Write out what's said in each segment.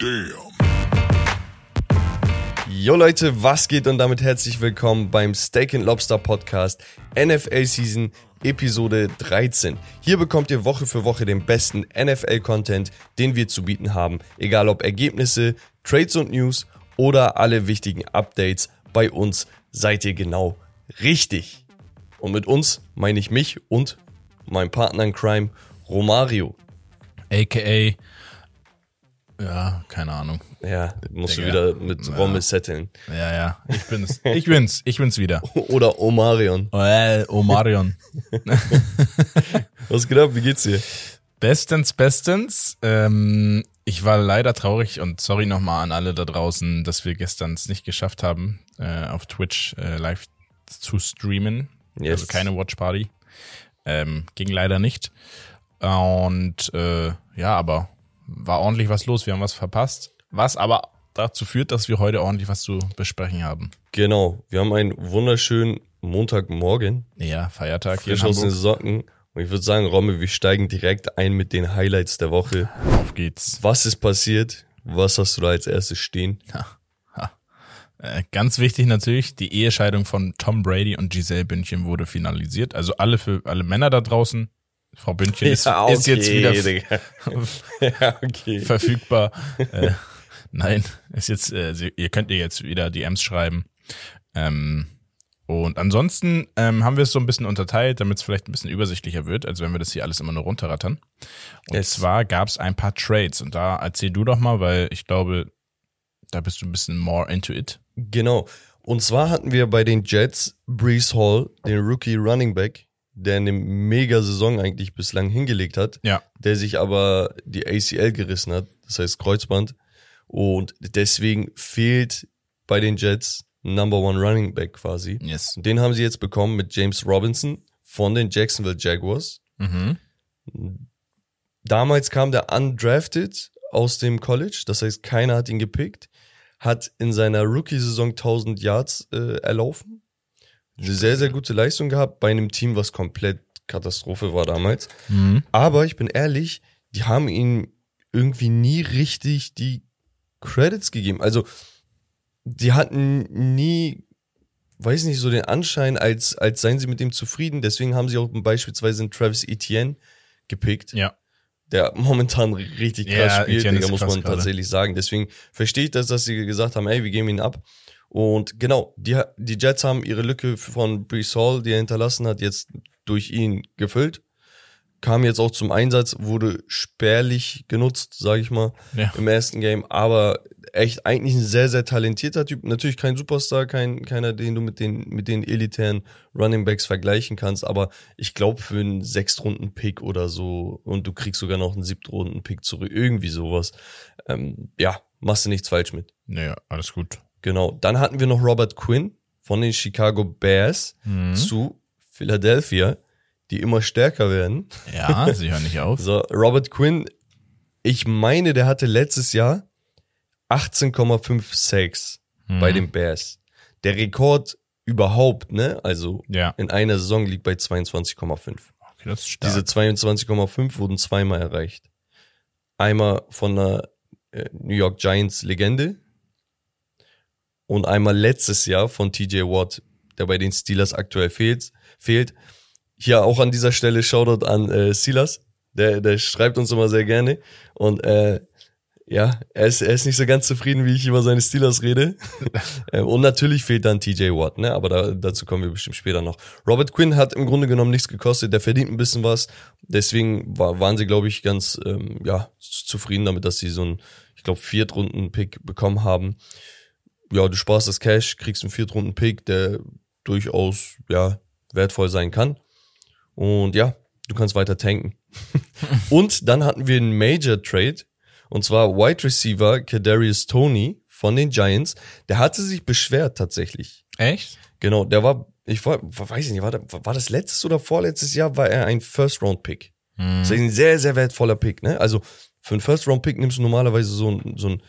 Damn. Jo Leute, was geht und damit herzlich willkommen beim Steak and Lobster Podcast NFL Season Episode 13. Hier bekommt ihr Woche für Woche den besten NFL Content, den wir zu bieten haben, egal ob Ergebnisse, Trades und News oder alle wichtigen Updates. Bei uns seid ihr genau richtig. Und mit uns meine ich mich und mein Partner in Crime Romario. AKA, ja, keine Ahnung. Ja, musst Digga. du wieder mit Ja. Rommel setteln. Ja, ja, ich bin's. Ich bin's. Ich bin's wieder. Oder Omarion. Äh, Omarion. Was geht ab? Wie geht's dir? Bestens, bestens. Ähm, ich war leider traurig und sorry nochmal an alle da draußen, dass wir gestern es nicht geschafft haben, äh, auf Twitch äh, live zu streamen. Yes. Also keine Watch Party. Ähm, ging leider nicht. Und äh, ja, aber war ordentlich was los. Wir haben was verpasst. Was aber dazu führt, dass wir heute ordentlich was zu besprechen haben. Genau, wir haben einen wunderschönen Montagmorgen, Ja, Feiertag hier in frisch aus den. Socken. Und ich würde sagen, Rommel, wir steigen direkt ein mit den Highlights der Woche. Auf geht's. Was ist passiert? Was hast du da als erstes stehen? Äh, ganz wichtig natürlich, die Ehescheidung von Tom Brady und Giselle Bündchen wurde finalisiert. Also alle für alle Männer da draußen. Frau Bündchen ist, ist jetzt wieder ja, okay. verfügbar. äh, nein, ist jetzt, äh, ihr könnt ihr jetzt wieder DMs schreiben. Ähm, und ansonsten ähm, haben wir es so ein bisschen unterteilt, damit es vielleicht ein bisschen übersichtlicher wird, als wenn wir das hier alles immer nur runterrattern. Und Yes. zwar gab es ein paar Trades und da erzähl du doch mal, weil ich glaube, da bist du ein bisschen more into it. Genau. Und zwar hatten wir bei den Jets Brees Hall, den Rookie Running Back, der eine mega Saison eigentlich bislang hingelegt hat. Ja. der sich aber die ACL gerissen hat, das heißt Kreuzband. Und deswegen fehlt bei den Jets Number One Running Back quasi. Yes. Den haben sie jetzt bekommen mit James Robinson von den Jacksonville Jaguars. Mhm. Damals kam der undrafted aus dem College, das heißt keiner hat ihn gepickt, hat in seiner Rookie-Saison 1000 Yards äh, erlaufen. Eine sehr, sehr gute Leistung gehabt bei einem Team, was komplett Katastrophe war damals. Mhm. Aber ich bin ehrlich, die haben ihm irgendwie nie richtig die Credits gegeben. Also, die hatten nie, weiß nicht, so den Anschein, als, als seien sie mit dem zufrieden. Deswegen haben sie auch beispielsweise einen Travis Etienne gepickt, Ja. der momentan richtig krass Ja, spielt, Digga, muss man gerade. tatsächlich sagen. Deswegen verstehe ich das, dass sie gesagt haben, ey, wir geben ihn ab. Und genau, die, die Jets haben ihre Lücke von Brees Hall, die er hinterlassen hat, jetzt durch ihn gefüllt. Kam jetzt auch zum Einsatz, wurde spärlich genutzt, sage ich mal, Ja. im ersten Game. Aber echt eigentlich ein sehr, sehr talentierter Typ. Natürlich kein Superstar, kein, keiner, den du mit den, mit den elitären Running Backs vergleichen kannst. Aber ich glaube, für einen Sechstrunden-Pick oder so und du kriegst sogar noch einen Siebtrunden-Pick zurück, irgendwie sowas. Ähm, ja, machst du nichts falsch mit. Naja, alles gut. Genau. Dann hatten wir noch Robert Quinn von den Chicago Bears Mhm. zu Philadelphia, die immer stärker werden. Ja, sie hören nicht auf. So, Robert Quinn, ich meine, der hatte letztes Jahr 18,5 Sacks bei den Bears. Der Rekord überhaupt, ne? Also Ja, in einer Saison liegt bei 22,5. okay, das ist stark. Diese 22,5 wurden zweimal erreicht. Einmal von einer äh, New York Giants Legende und einmal letztes Jahr von TJ Watt, der bei den Steelers aktuell fehlt. fehlt. Hier auch an dieser Stelle Shoutout an äh, Silas, der, der schreibt uns immer sehr gerne und äh, ja, er ist, er ist nicht so ganz zufrieden, wie ich über seine Steelers rede. Ähm, und natürlich fehlt dann TJ Watt, ne? Aber da, dazu kommen wir bestimmt später noch. Robert Quinn hat im Grunde genommen nichts gekostet, der verdient ein bisschen was. Deswegen war, waren sie, glaube ich, ganz ähm, ja, zufrieden damit, dass sie so einen, ich glaube, Viertrunden-Pick bekommen haben. Ja, du sparst das Cash, kriegst einen Viertrunden-Pick, der durchaus ja, wertvoll sein kann. Und ja, du kannst weiter tanken. und dann hatten wir einen Major Trade und zwar Wide Receiver Kadarius Tony von den Giants. Der hatte sich beschwert tatsächlich. Echt? Genau, der war, ich war, weiß ich nicht, war, war das letztes oder vorletztes Jahr, war er ein First-Round-Pick. Das ist ein sehr, sehr wertvoller Pick, ne? Also für einen First-Round-Pick nimmst du normalerweise so ein, so ein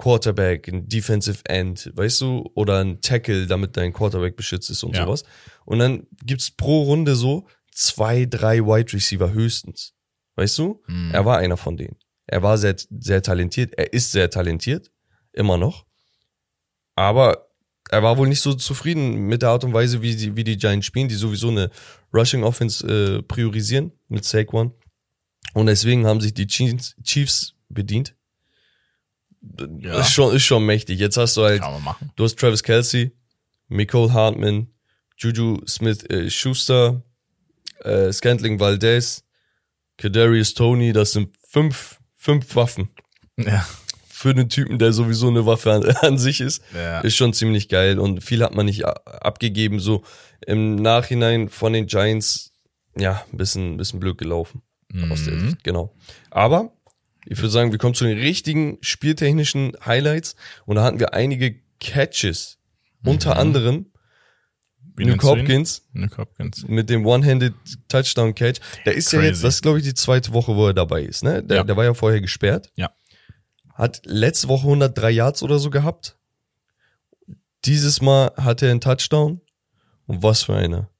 Quarterback, ein Defensive End, weißt du, oder ein Tackle, damit dein Quarterback beschützt ist und Ja. sowas. Und dann gibt's pro Runde so zwei, drei Wide Receiver höchstens. Weißt du? Mhm. Er war einer von denen. Er war sehr, sehr talentiert. Er ist sehr talentiert. Immer noch. Aber er war wohl nicht so zufrieden mit der Art und Weise, wie die, wie die Giants spielen, die sowieso eine Rushing Offense äh, priorisieren mit Saquon. Und deswegen haben sich die Chiefs, Chiefs bedient. Ja. Ist, schon, ist schon mächtig. Jetzt hast du halt, du hast Travis Kelsey, Nicole Hartman, Juju Smith äh, Schuster, äh, Scantling Valdez, Kadarius Tony, das sind fünf, fünf Waffen. Ja. Für einen Typen, der sowieso eine Waffe an, an sich ist, Ja. ist schon ziemlich geil und viel hat man nicht abgegeben. So im Nachhinein von den Giants, ja, ein bisschen, bisschen blöd gelaufen. Aus der Mhm. Sicht, genau. Aber ich würde sagen, wir kommen zu den richtigen spieltechnischen Highlights und da hatten wir einige Catches. Unter anderem Wie ihn? Hopkins Luke Hopkins. mit dem One-Handed Touchdown Catch. Der ist ja Crazy. jetzt, das ist glaube ich die zweite Woche, wo er dabei ist. Ne? Der, Ja. der war ja vorher gesperrt. Ja. Hat letzte Woche 103 Yards oder so gehabt. Dieses Mal hat er einen Touchdown. Und was für einer.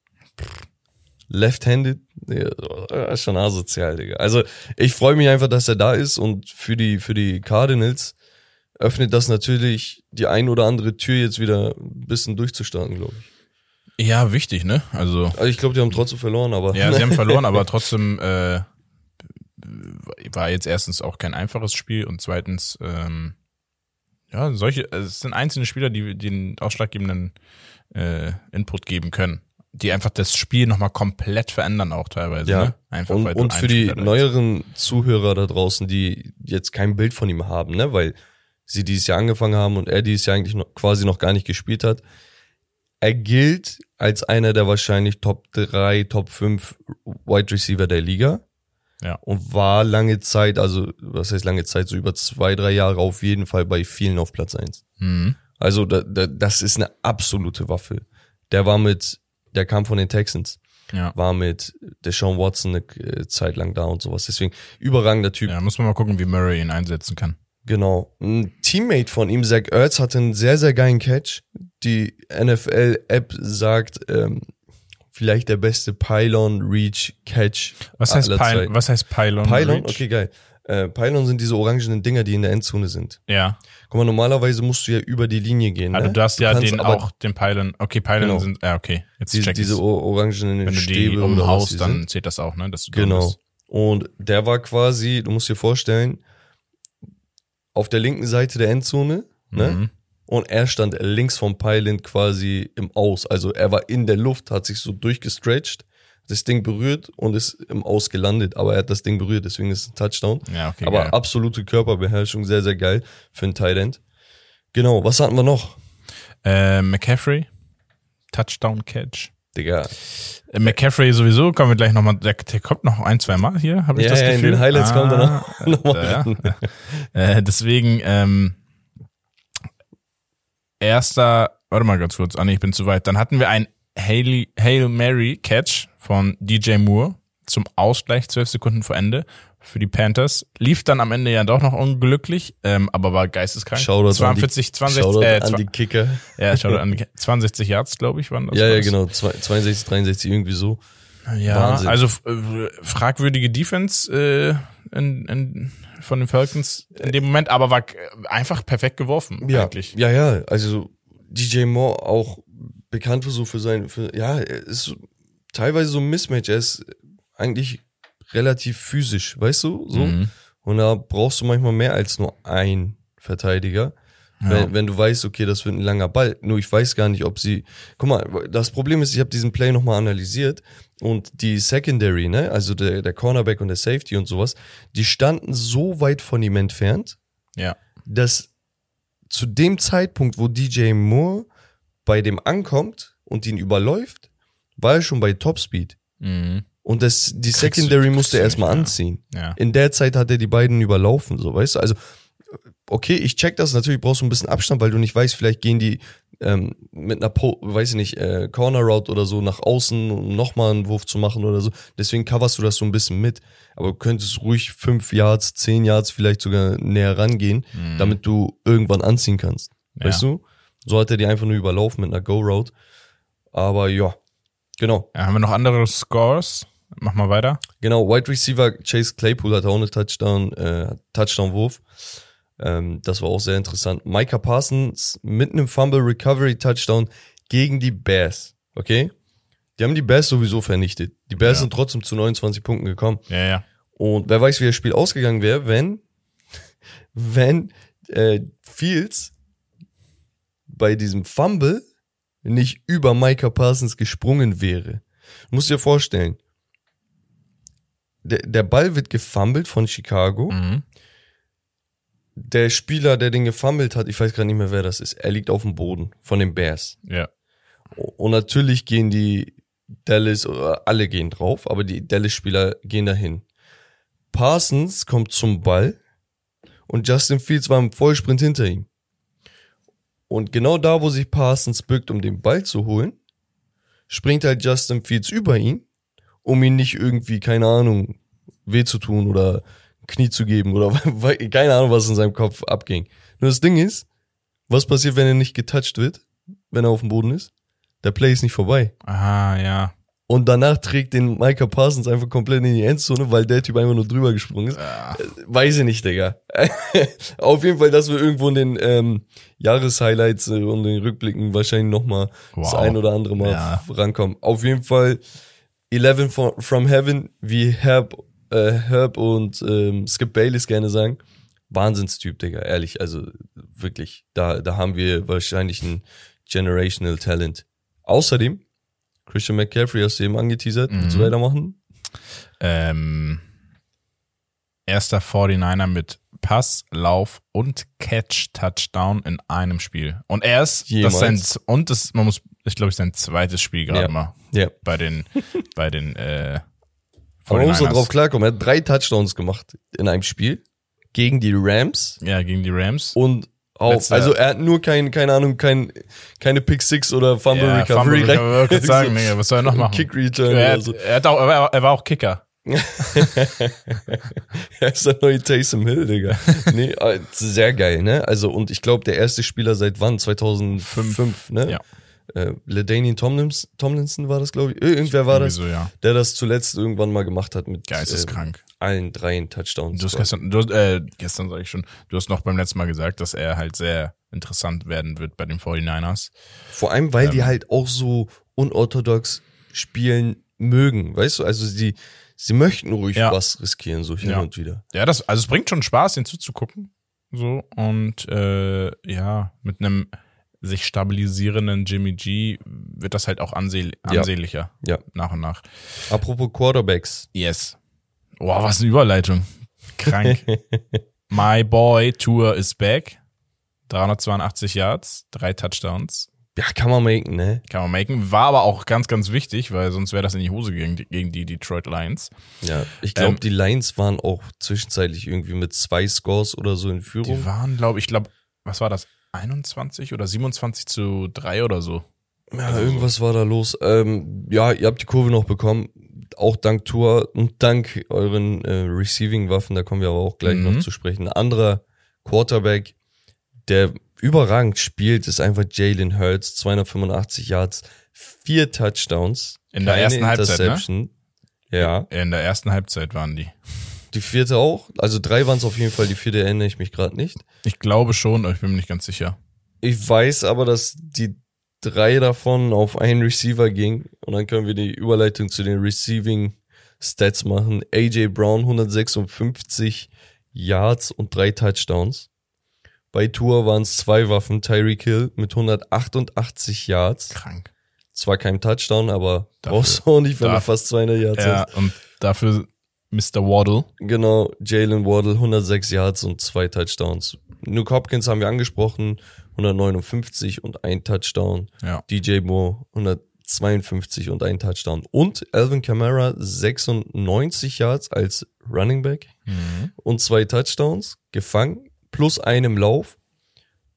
Left-handed. Ja, schon asozial, Digga. Also ich freue mich einfach, dass er da ist und für die, für die Cardinals öffnet das natürlich die ein oder andere Tür jetzt wieder ein bisschen durchzustarten, glaube ich. Ja, wichtig, ne? Also, Also ich glaube, die haben trotzdem verloren, aber ja, sie haben verloren, aber trotzdem äh, war jetzt erstens auch kein einfaches Spiel und zweitens, ähm, ja, solche, also es sind einzelne Spieler, die die den ausschlaggebenden äh, Input geben können, die einfach das Spiel nochmal komplett verändern auch teilweise, Ja. ne? Einfach und, und für die neueren Zuhörer da draußen, die jetzt kein Bild von ihm haben, ne, weil sie dieses Jahr angefangen haben und er dieses Jahr eigentlich noch, quasi noch gar nicht gespielt hat. Er gilt als einer der wahrscheinlich Top 3, Top 5 Wide Receiver der Liga. Ja. Und war lange Zeit, also was heißt lange Zeit, so über zwei, drei Jahre auf jeden Fall bei vielen auf Platz eins. Mhm. Also da, da, das ist eine absolute Waffe. Der war mit, der kam von den Texans Ja. war mit Deshaun Watson eine äh, Zeit lang da und sowas. Deswegen überragender Typ. ja, muss man mal gucken, wie Murray ihn einsetzen kann. Genau. Ein Teammate von ihm, Zach Ertz, hatte einen sehr, sehr geilen Catch. Die NFL-App sagt, ähm, vielleicht der beste Pylon-Reach-Catch Was heißt, aller Pylon, Zeiten. was heißt Pylon? Pylon? Reach? Okay, geil. Äh, Pylon sind diese orangenen Dinger, die in der Endzone sind. Ja. Guck mal, normalerweise musst du ja über die Linie gehen. Also ne? du hast ja den auch, den Pylon. Okay, Pylon Genau. sind, ja, okay. Jetzt Diese, check diese orangenen Wenn du Stäbe die was die umhaust, dann sind. zählt das auch, ne? Dass du Genau. bist. Und der war quasi, du musst dir vorstellen, auf der linken Seite der Endzone, ne? Mhm. Und er stand links vom Pylon quasi im Aus. Also er war in der Luft, hat sich so durchgestretched, das Ding berührt und ist im Aus gelandet. Aber er hat das Ding berührt, deswegen ist es ein Touchdown. Ja, okay. Aber geil. absolute Körperbeherrschung, sehr, sehr geil für einen Tight End. Genau, was hatten wir noch? Äh, McCaffrey, Touchdown Catch. Digga, Äh, McCaffrey sowieso, kommen wir gleich nochmal, der, der kommt noch ein, zwei Mal hier, habe ich Ja, das ja, in Gefühl. den Highlights kommt er noch- äh, noch mal ja. äh, deswegen, ähm, erster, warte mal ganz kurz, ah nee, ich bin zu weit. Dann hatten wir ein Hail, Hail Mary Catch von DJ Moore zum Ausgleich, zwölf Sekunden vor Ende für die Panthers. Lief dann am Ende ja doch noch unglücklich, ähm, aber war geisteskrank. Shoutout 42, an die, 62, Shoutout äh, an die Kicker. ja, Shoutout an die 62 Yards, glaube ich, waren das. ja, ja, genau, zwei- 62, 63, irgendwie so. Ja, Wahnsinn. also äh, fragwürdige Defense äh, in, in, von den Falcons in dem Moment, aber war einfach perfekt geworfen Ja, eigentlich. ja, ja, also DJ Moore auch bekannt für so für sein, für, ja, er ist teilweise so ein Mismatch, er ist eigentlich relativ physisch, weißt du, so. Mhm. Und da brauchst du manchmal mehr als nur ein Verteidiger. Ja. Wenn, wenn du weißt, okay, das wird ein langer Ball. Nur ich weiß gar nicht, ob sie. Guck mal, das Problem ist, ich habe diesen Play nochmal analysiert und die Secondary, ne, also der, der Cornerback und der Safety und sowas, die standen so weit von ihm entfernt, Ja. dass zu dem Zeitpunkt, wo DJ Moore bei dem ankommt und ihn überläuft, war er schon bei Topspeed. Mhm. Und das, die Kriegst du- Secondary kriegst musste du erstmal nicht, anziehen. Ja. In der Zeit hat er die beiden überlaufen, so, weißt du? Also, okay, ich check das, natürlich brauchst du ein bisschen Abstand, weil du nicht weißt, vielleicht gehen die ähm, mit einer, po weiß ich nicht, äh, Corner Route oder so nach außen, um nochmal einen Wurf zu machen oder so. Deswegen coverst du das so ein bisschen mit. Aber du könntest ruhig fünf Yards, zehn Yards vielleicht sogar näher rangehen, Mhm. damit du irgendwann anziehen kannst. Ja. Weißt du? So hat er die einfach nur überlaufen mit einer Go-Route. Aber ja, genau. ja. Haben wir noch andere Scores? Mach mal weiter. Genau, Wide Receiver Chase Claypool hatte auch eine Touchdown, äh, Touchdown-Wurf. Ähm, das war auch sehr interessant. Micah Parsons mit einem Fumble Recovery Touchdown gegen die Bears. Okay? Die haben die Bears sowieso vernichtet. Die Bears Ja. sind trotzdem zu 29 Punkten gekommen. Ja, ja. Und wer weiß, wie das Spiel ausgegangen wäre, wenn, wenn äh, Fields bei diesem Fumble nicht über Micah Parsons gesprungen wäre. Du musst dir vorstellen, der, der Ball wird gefummelt von Chicago. Mhm. Der Spieler, der den gefummelt hat, ich weiß gerade nicht mehr, wer das ist, er liegt auf dem Boden von den Bears. Ja. Und natürlich gehen die Dallas, alle gehen drauf, aber die Dallas-Spieler gehen dahin. Parsons kommt zum Ball und Justin Fields war im Vollsprint hinter ihm. Und genau da, wo sich Parsons bückt, um den Ball zu holen, springt halt Justin Fields über ihn, um ihn nicht irgendwie, keine Ahnung, weh zu tun oder Knie zu geben oder keine Ahnung, was in seinem Kopf abging. Nur das Ding ist, was passiert, wenn er nicht getouched wird, wenn er auf dem Boden ist? Der Play ist nicht vorbei. Ah, ja. Und danach trägt den Micah Parsons einfach komplett in die Endzone, weil der Typ einfach nur drüber gesprungen ist. Ah, Weiß ich nicht, Digga. Auf jeden Fall, dass wir irgendwo in den ähm, Jahreshighlights äh, und den Rückblicken wahrscheinlich nochmal das Wow. ein oder andere Mal Ja. rankommen. Auf jeden Fall 11 from, from Heaven, wie Herb, äh, Herb und ähm, Skip Bayless gerne sagen. Wahnsinnstyp, Digga, ehrlich. Also wirklich, da, da haben wir wahrscheinlich ein Generational Talent. Außerdem, Christian McCaffrey hast du eben angeteasert. Willst du Mhm. weitermachen? ähm, erster 49er mit Pass, Lauf und Catch Touchdown in einem Spiel. Und er ist, das ist sein, und das, man muss, ich glaube, sein zweites Spiel gerade Ja. mal Ja. bei den, bei den, äh, Aber man muss da 49ers. drauf klarkommen. Er hat drei Touchdowns gemacht in einem Spiel gegen die Rams Ja, gegen die Rams. und auch, Letzter- also er hat nur kein, keine Ahnung, kein, keine Pick Six oder Fumble ja, Recovery. Fumble Recovery, gerade sagen, So Digga, was soll er noch machen? Kick Return er, hat, so. er, hat auch, er, war, auch Kicker. er ist der neue Taysom Hill, Digga. nee, äh, sehr geil, ne? Also, und ich glaube, der erste Spieler seit wann? 2005, ne? Ja. Äh, Ledanian Tomlins, Tomlinson war das, glaube ich. Äh, Irgendwer war das, Sowieso, ja. der das zuletzt irgendwann mal gemacht hat mit Geisteskrank. Allen dreien Touchdowns. Du hast gestern, du äh, gestern sage ich schon, du hast noch beim letzten Mal gesagt, dass er halt sehr interessant werden wird bei den 49ers. Vor allem, weil die Ähm. halt auch so unorthodox spielen mögen, weißt du? Also sie, sie möchten ruhig Ja. was riskieren, so hin Ja. und wieder. Ja, das, also es bringt schon Spaß, den zuzugucken. So, und äh, ja, mit einem sich stabilisierenden Jimmy G wird das halt auch anseh Ja. ansehnlicher. Ja. Nach und nach. Apropos Quarterbacks. Yes. Wow, was eine Überleitung. Krank. My boy Tour is back. 382 Yards, drei Touchdowns. Ja, kann man machen, ne? Kann man machen. War aber auch ganz, ganz wichtig, weil sonst wäre das in die Hose gegen die, gegen die Detroit Lions. Ja, ich glaube, Ähm, die Lions waren auch zwischenzeitlich irgendwie mit zwei Scores oder so in Führung. Die waren, glaube ich, glaube, was war das? 21 oder 27 zu 3 oder so. Ja, Also irgendwas war da los. Ähm, ja, ihr habt die Kurve noch bekommen. Auch dank Tour und dank euren äh, Receiving-Waffen, da kommen wir aber auch gleich Mhm. noch zu sprechen. Ein anderer Quarterback, der überragend spielt, ist einfach Jalen Hurts. 285 Yards, vier Touchdowns. In der ersten Halbzeit, ne? Ja, In der ersten Halbzeit waren die. die vierte auch. Also drei waren es auf jeden Fall, die vierte erinnere ich mich gerade nicht. Ich glaube schon, aber ich bin mir nicht ganz sicher. Ich weiß aber, dass die drei davon auf einen Receiver ging und dann können wir die Überleitung zu den Receiving Stats machen. AJ Brown 156 Yards und drei Touchdowns. Bei Tour waren es zwei Waffen, Tyreek Hill mit 188 Yards. Krank. Zwar kein Touchdown, aber Dafür- brauchst du auch nicht, wenn du darf- fast 200 Yards Ja, hast. und dafür Mr. Waddle. Genau, Jalen Waddle 106 Yards und zwei Touchdowns. Nuke Hopkins haben wir angesprochen, 159 und ein Touchdown. Ja. DJ Moore 152 und ein Touchdown. Und Alvin Kamara 96 Yards als Running Back Mhm. und zwei Touchdowns gefangen, plus einem Lauf.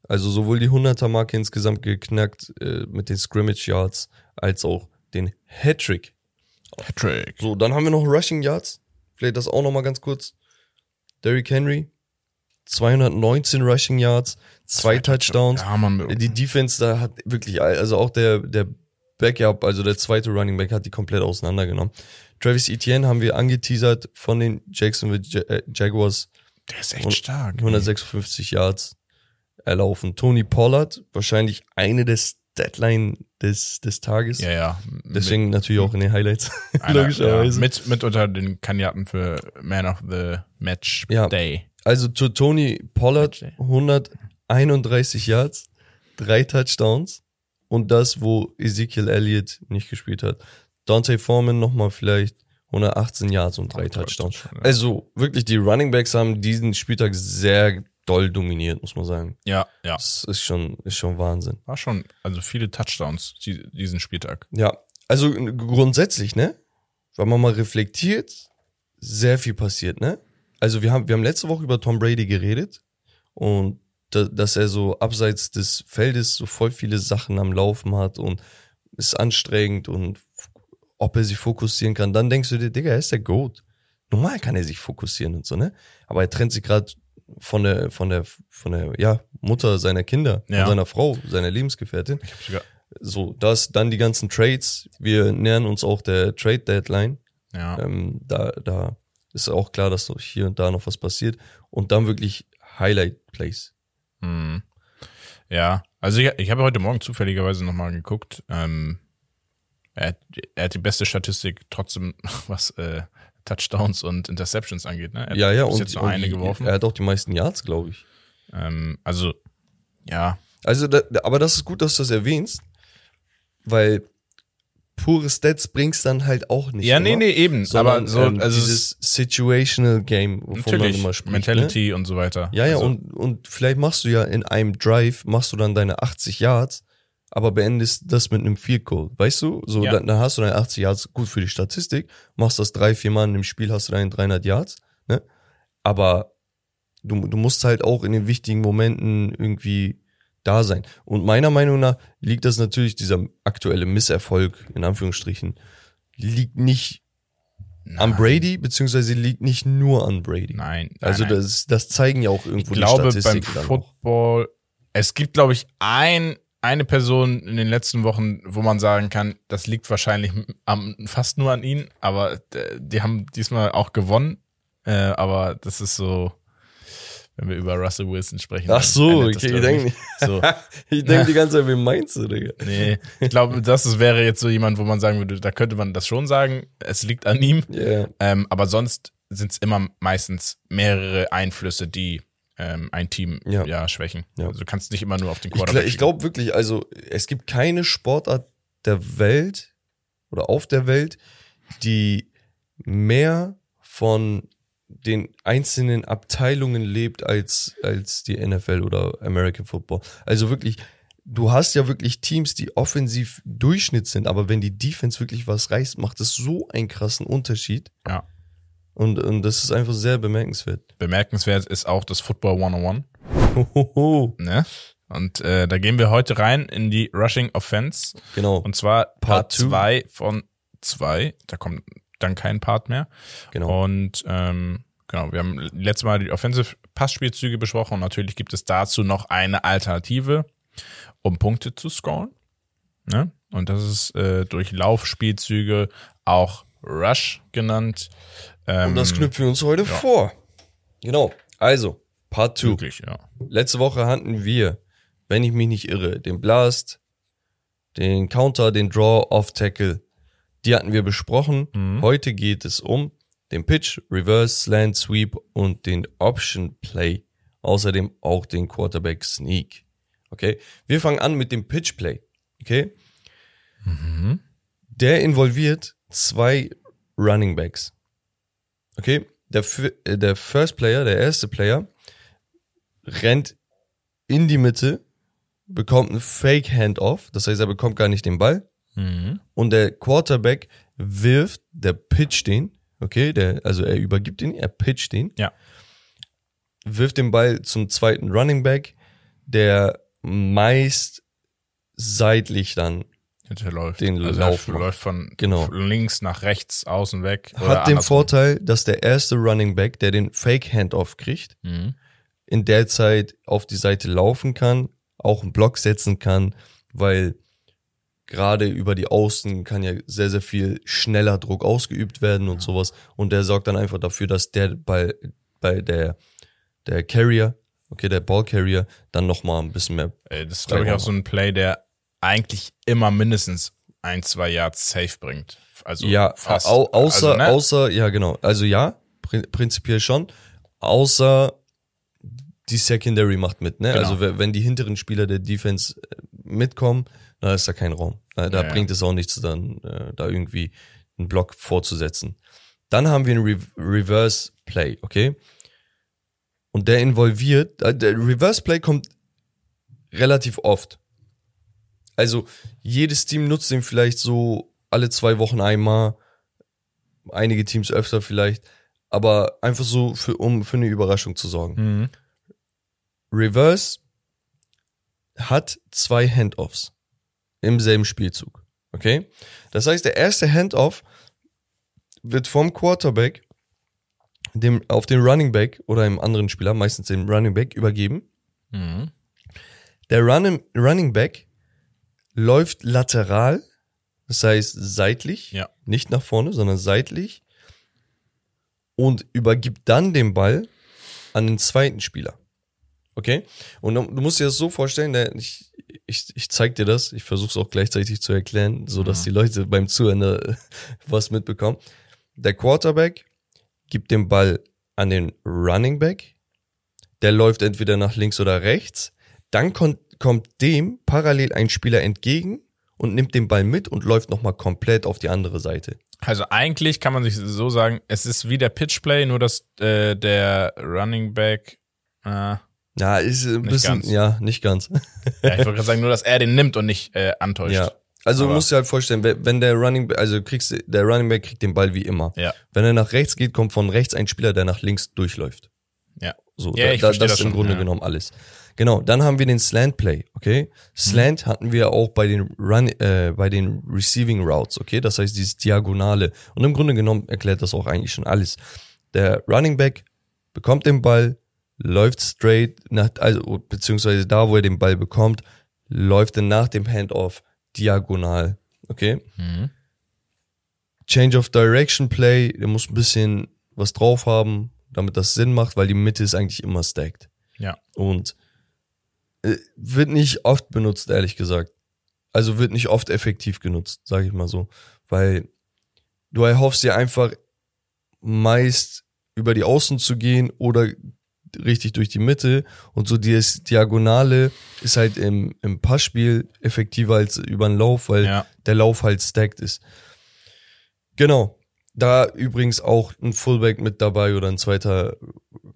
Also sowohl die 100er Marke insgesamt geknackt äh, mit den Scrimmage Yards als auch den Hattrick. Patrick. So, dann haben wir noch Rushing Yards. Vielleicht das auch noch mal ganz kurz. Derrick Henry 219 Rushing Yards, zwei Touchdowns. Ja. Die Defense da hat wirklich, also auch der, der Backup, also der zweite Running Back, hat die komplett auseinandergenommen. Travis Etienne haben wir angeteasert von den Jacksonville Ja- äh, Jaguars. Der ist echt stark. 156 Yards erlaufen. Tony Pollard, wahrscheinlich eine des Deadline des, des Tages. Ja, ja. Deswegen natürlich auch in den Highlights. mit, einer, logischerweise. Ja, mit, mit unter den Kandidaten für Man of the Match Ja. Day. Also zu Tony Pollard Matchday. 131 Yards, drei Touchdowns und das, wo Ezekiel Elliott nicht gespielt hat. Dante Foreman nochmal vielleicht 118 Yards und drei drei Touchdowns. Ja. Also wirklich, die Running Backs haben diesen Spieltag sehr doll dominiert, muss man sagen. Ja, ja. Das ist schon, ist schon Wahnsinn. War schon, also viele Touchdowns die, diesen Spieltag. Ja, also grundsätzlich, ne? Wenn man mal reflektiert, sehr viel passiert, ne? Also wir haben, wir haben letzte Woche über Tom Brady geredet und da, dass er so abseits des Feldes so voll viele Sachen am Laufen hat und ist anstrengend und ob er sich fokussieren kann. Dann denkst du dir, Digga, er ist der Goat. Normal kann er sich fokussieren und so, ne? Aber er trennt sich gerade von der, von der, von der, ja, Mutter seiner Kinder, Ja. seiner Frau, seiner Lebensgefährtin. Ich hab sogar, So, das, dann die ganzen Trades. Wir nähern uns auch der Trade Deadline. ja. Ähm, da, da ist auch klar, dass noch hier und da noch was passiert. Und dann wirklich Highlight Plays. Hm. Ja, also ich, ich habe heute Morgen zufälligerweise nochmal geguckt. Ähm, er, hat, er hat die beste Statistik trotzdem, was äh, Touchdowns und Interceptions angeht. Ne? Er Ja, ja, und, jetzt nur und eine die- geworfen. er hat auch die meisten Yards, glaube ich. Ähm, also, ja, Also, da, aber das ist gut, dass du das erwähnst, weil pure Stats bringst dann halt auch nicht. ja, nee, immer, nee, eben. sondern, aber so, ähm, also es dieses Situational Game, wovon man immer spricht. Ne? Mentality und so weiter. Ja, ja, also, und, und vielleicht machst du ja in einem Drive, machst du dann deine 80 Yards, aber beendest das mit einem Field Goal, weißt du? So, Ja. dann, dann hast du deine 80 Yards, gut für die Statistik, machst das drei, vier Mal im Spiel, hast du deine 300 Yards, ne? Aber du, du musst halt auch in den wichtigen Momenten irgendwie da sein. Und meiner Meinung nach liegt das natürlich, dieser aktuelle Misserfolg, in Anführungsstrichen, liegt nicht an nein, Brady, beziehungsweise liegt nicht nur an Brady. Nein, nein, Also nein. das, das zeigen ja auch irgendwo ich glaube die beim Statistiken auch. Football, es gibt, glaube ich, ein, eine Person in den letzten Wochen, wo man sagen kann, das liegt wahrscheinlich am, fast nur an ihnen, aber äh, die haben diesmal auch gewonnen. Äh, aber das ist so, wenn wir über Russell Wilson sprechen. Ach so, okay, ich denke So, ich denk die ganze Zeit, wen meinst du, Digga? nee, ich glaube, das ist, wäre jetzt so jemand, wo man sagen würde, da könnte man das schon sagen, es liegt an ihm. Ja, Ähm, aber sonst sind es immer meistens mehrere Einflüsse, die ähm, ein Team ja. Ja. schwächen. Ja. Also du kannst nicht immer nur auf den Quarterback ich glaube wirklich, also es gibt keine Sportart der Welt oder auf der Welt, die mehr von den einzelnen Abteilungen lebt als, als die NFL oder American Football. Also wirklich, du hast ja wirklich Teams, die offensiv Durchschnitt sind, aber wenn die Defense wirklich was reißt, macht es so einen krassen Unterschied. Ja. Und, und das ist einfach sehr bemerkenswert. Bemerkenswert ist auch das Football 101. Hohoho. Ne? Und äh, da gehen wir heute rein in die Rushing Offense. Genau, Und zwar Part Part two. 2 von 2. Da kommt dann kein Part mehr. genau. Und ähm, genau, wir haben letztes Mal die Offensive Passspielzüge besprochen und natürlich gibt es dazu noch eine Alternative, um Punkte zu scoren. Ne? Und das ist äh, durch Laufspielzüge auch Rush genannt. Ähm, Und das knüpfen wir uns heute vor. Genau. Also, Part 2. Wirklich, ja. Letzte Woche hatten wir, wenn ich mich nicht irre, den Blast, den Counter, den Draw, Off-Tackle. Die hatten wir besprochen. Mhm. Heute geht es um den Pitch, Reverse, Slant, Sweep und den Option Play. Außerdem auch den Quarterback Sneak. Okay. Wir fangen an mit dem Pitch Play. Okay. Mhm. Der involviert zwei Running Backs. Okay, der, äh, der First Player, der erste Player, rennt in die Mitte, bekommt einen Fake Handoff, das heißt, er bekommt gar nicht den Ball. Mhm. Und der Quarterback wirft, der pitcht den, okay, der, also er übergibt ihn, er pitcht den, Ja. wirft den Ball zum zweiten Running Back, der meist seitlich dann Hinterläuft. Den also Lauf macht. läuft von Genau. links nach rechts, außen weg. hat den. Vorteil, dass der erste Running Back, der den Fake Handoff kriegt, Mhm. in der Zeit auf die Seite laufen kann, auch einen Block setzen kann, weil gerade über die Außen kann ja sehr, sehr viel schneller Druck ausgeübt werden und sowas. Und der sorgt dann einfach dafür, dass der bei, bei der, der Carrier, okay, der Ballcarrier, dann nochmal ein bisschen mehr. Äh, Das ist, glaube ich, auch so ein Play, der eigentlich immer mindestens ein, zwei Yards safe bringt. Also ja, fast. Au, außer, also, ne? außer, ja, genau. Also ja, prin prinzipiell schon. Außer die Secondary macht mit, ne? Genau. Also we- wenn die hinteren Spieler der Defense äh, mitkommen, da ist da kein Raum. Da, da Ja, ja. bringt es auch nichts, dann äh, da irgendwie einen Block vorzusetzen. Dann haben wir einen Re Reverse Play, okay? Und der involviert, äh, der Reverse Play kommt relativ oft. Also jedes Team nutzt den vielleicht so alle zwei Wochen einmal, einige Teams öfter vielleicht, aber einfach so für, um für eine Überraschung zu sorgen. Mhm. Reverse hat zwei Handoffs im selben Spielzug. Okay? Das heißt, der erste Handoff wird vom Quarterback dem, auf den Running Back oder einem anderen Spieler, meistens dem Running Back, übergeben. Mhm. Der Running, Running Back läuft lateral, das heißt seitlich, Ja. nicht nach vorne, sondern seitlich und übergibt dann den Ball an den zweiten Spieler. Okay? Und du du musst dir das so vorstellen, der- ich, ich, ich zeig dir das, ich versuche es auch gleichzeitig zu erklären, so dass die Leute beim Zuhören äh, was mitbekommen. Der Quarterback gibt den Ball an den Running Back, der läuft entweder nach links oder rechts, dann kon- kommt dem parallel ein Spieler entgegen und nimmt den Ball mit und läuft nochmal komplett auf die andere Seite. Also eigentlich kann man sich so sagen, es ist wie der Pitchplay, nur dass äh, der Running Back, äh, Ja, ist ein bisschen, ganz. ja, nicht ganz. ja, ich wollte gerade sagen, nur dass er den nimmt und nicht äh, antäuscht. Ja. Also Aber- musst du dir halt vorstellen, wenn der Running, Back- also kriegst der Running Back kriegt den Ball wie immer. Ja. Wenn er nach rechts geht, kommt von rechts ein Spieler, der nach links durchläuft. Ja. So, Ja, da, ich da, das das ist im schon, Grunde ja. genommen alles. Genau, dann haben wir den Slant Play, okay? Slant hatten wir auch bei den Run, äh, bei den Receiving Routes, okay? Das heißt dieses Diagonale. Und im Grunde genommen erklärt das auch eigentlich schon alles. Der Running Back bekommt den Ball, läuft straight nach, also beziehungsweise da, wo er den Ball bekommt, läuft dann nach dem Handoff diagonal, okay? Mhm. Change of Direction Play, der muss ein bisschen was drauf haben, damit das Sinn macht, weil die Mitte ist eigentlich immer stacked. Ja. Und äh, wird nicht oft benutzt, ehrlich gesagt. Also wird nicht oft effektiv genutzt, sage ich mal so. Weil du erhoffst dir einfach meist über die Außen zu gehen oder richtig durch die Mitte und so die Diagonale ist halt im, im Passspiel effektiver als über den Lauf, weil Ja. der Lauf halt stacked ist. Genau. Da übrigens auch ein Fullback mit dabei oder ein zweiter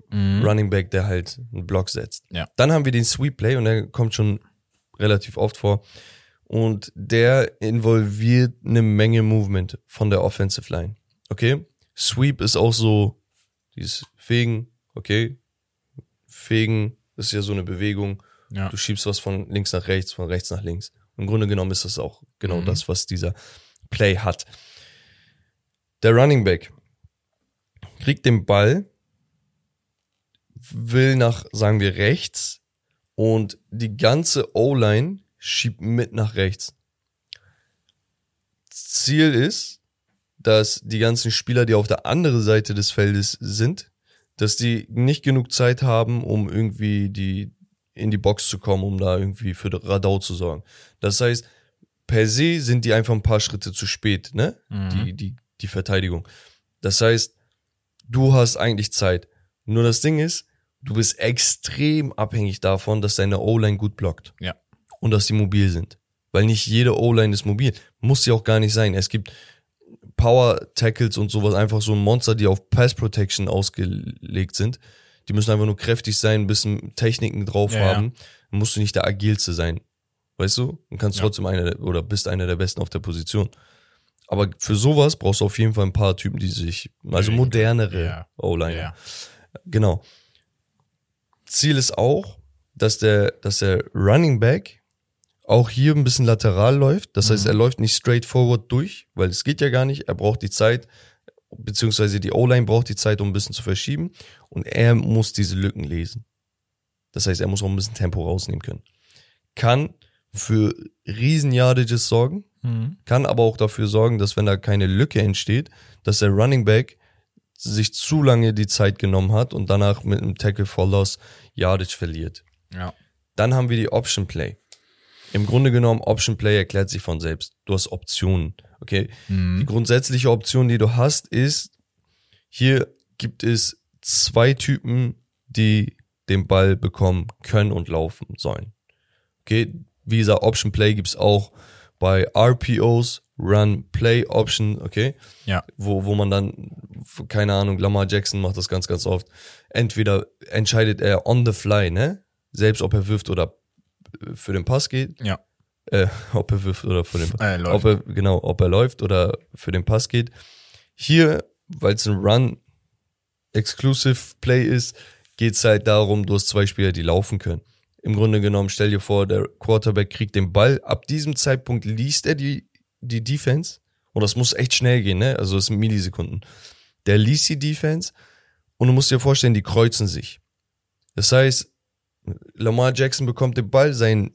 Mhm. Running Back, der halt einen Block setzt. Ja. Dann haben wir den Sweep Play und der kommt schon relativ oft vor. Und der involviert eine Menge Movement von der Offensive Line. Okay? Sweep ist auch so dieses Fegen, okay? Fegen ist ja so eine Bewegung. Ja. Du schiebst was von links nach rechts, von rechts nach links. Im Grunde genommen ist das auch genau Mhm. das, was dieser Play hat. Der Running Back kriegt den Ball, will nach, sagen wir, rechts und die ganze O-Line schiebt mit nach rechts. Ziel ist, dass die ganzen Spieler, die auf der anderen Seite des Feldes sind, dass die nicht genug Zeit haben, um irgendwie die in die Box zu kommen, um da irgendwie für Radau zu sorgen. Das heißt, per se sind die einfach ein paar Schritte zu spät, ne? Mhm. Die, die, die Verteidigung. Das heißt, du hast eigentlich Zeit. Nur das Ding ist, du bist extrem abhängig davon, dass deine O-Line gut blockt. Ja. Und dass die mobil sind. Weil nicht jede O-Line ist mobil. Muss sie auch gar nicht sein. Es gibt Power Tackles und sowas, einfach so ein Monster, die auf Pass Protection ausgelegt sind. Die müssen einfach nur kräftig sein, ein bisschen Techniken drauf Ja, ja. haben. Dann musst du nicht der agilste sein. Weißt du? Und kannst Ja. trotzdem einer der- oder bist einer der besten auf der Position. Aber für sowas brauchst du auf jeden Fall ein paar Typen, die sich, also modernere Ja. O-Liner. Ja. Genau. Ziel ist auch, dass der, dass der Running Back auch hier ein bisschen lateral läuft. Das heißt, Mhm. er läuft nicht straight forward durch, weil es geht ja gar nicht. Er braucht die Zeit, beziehungsweise die O-Line braucht die Zeit, um ein bisschen zu verschieben. Und er muss diese Lücken lesen. Das heißt, er muss auch ein bisschen Tempo rausnehmen können. Kann für riesen Yardages sorgen, kann aber auch dafür sorgen, dass wenn da keine Lücke entsteht, dass der Running Back sich zu lange die Zeit genommen hat und danach mit einem Tackle for Loss Yardage verliert. Ja. Dann haben wir die Option Play. Im Grunde genommen, Option Play erklärt sich von selbst. Du hast Optionen. Okay. Die grundsätzliche Option, die du hast, ist, hier gibt es zwei Typen, die den Ball bekommen können und laufen sollen. Okay. Wie gesagt, Option Play gibt's auch bei RPOs, Run Play Option, okay Ja. wo, wo man dann, keine Ahnung, Lamar Jackson macht das ganz, ganz oft. Entweder entscheidet er on the fly, ne? Selbst ob er wirft oder für den Pass geht, Ja. äh, ob er wirft oder für den Pass. Äh, läuft. Ob er, genau, ob er läuft oder für den Pass geht. Hier, weil es ein Run Exclusive Play ist, geht's halt darum, du hast zwei Spieler, die laufen können. Im Grunde genommen, stell dir vor, der Quarterback kriegt den Ball. Ab diesem Zeitpunkt liest er die, die Defense. Und das muss echt schnell gehen, ne? Also es sind Millisekunden. Der liest die Defense und du musst dir vorstellen, die kreuzen sich. Das heißt, Lamar Jackson bekommt den Ball, sein,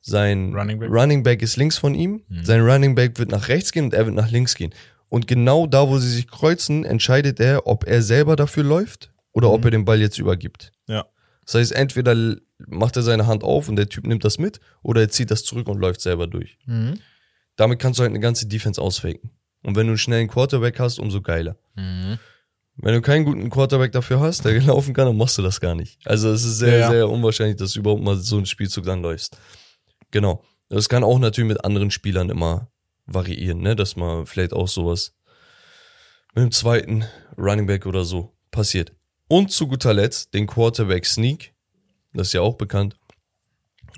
sein Running Back. Running Back ist links von ihm, sein Running Back wird nach rechts gehen und er wird nach links gehen. Und genau da, wo sie sich kreuzen, entscheidet er, ob er selber dafür läuft oder ob er den Ball jetzt übergibt. Ja. Das heißt, entweder macht er seine Hand auf und der Typ nimmt das mit oder er zieht das zurück und läuft selber durch. Damit kannst du halt eine ganze Defense ausfaken. Und wenn du einen schnellen Quarterback hast, umso geiler. Wenn du keinen guten Quarterback dafür hast, der laufen kann, dann machst du das gar nicht. Also es ist sehr, Ja, sehr unwahrscheinlich, dass du überhaupt mal so einen Spielzug dann läufst. Genau. Das kann auch natürlich mit anderen Spielern immer variieren, ne? Dass mal vielleicht auch sowas mit dem zweiten Running Back oder so passiert. Und zu guter Letzt den Quarterback Sneak. Das ist ja auch bekannt.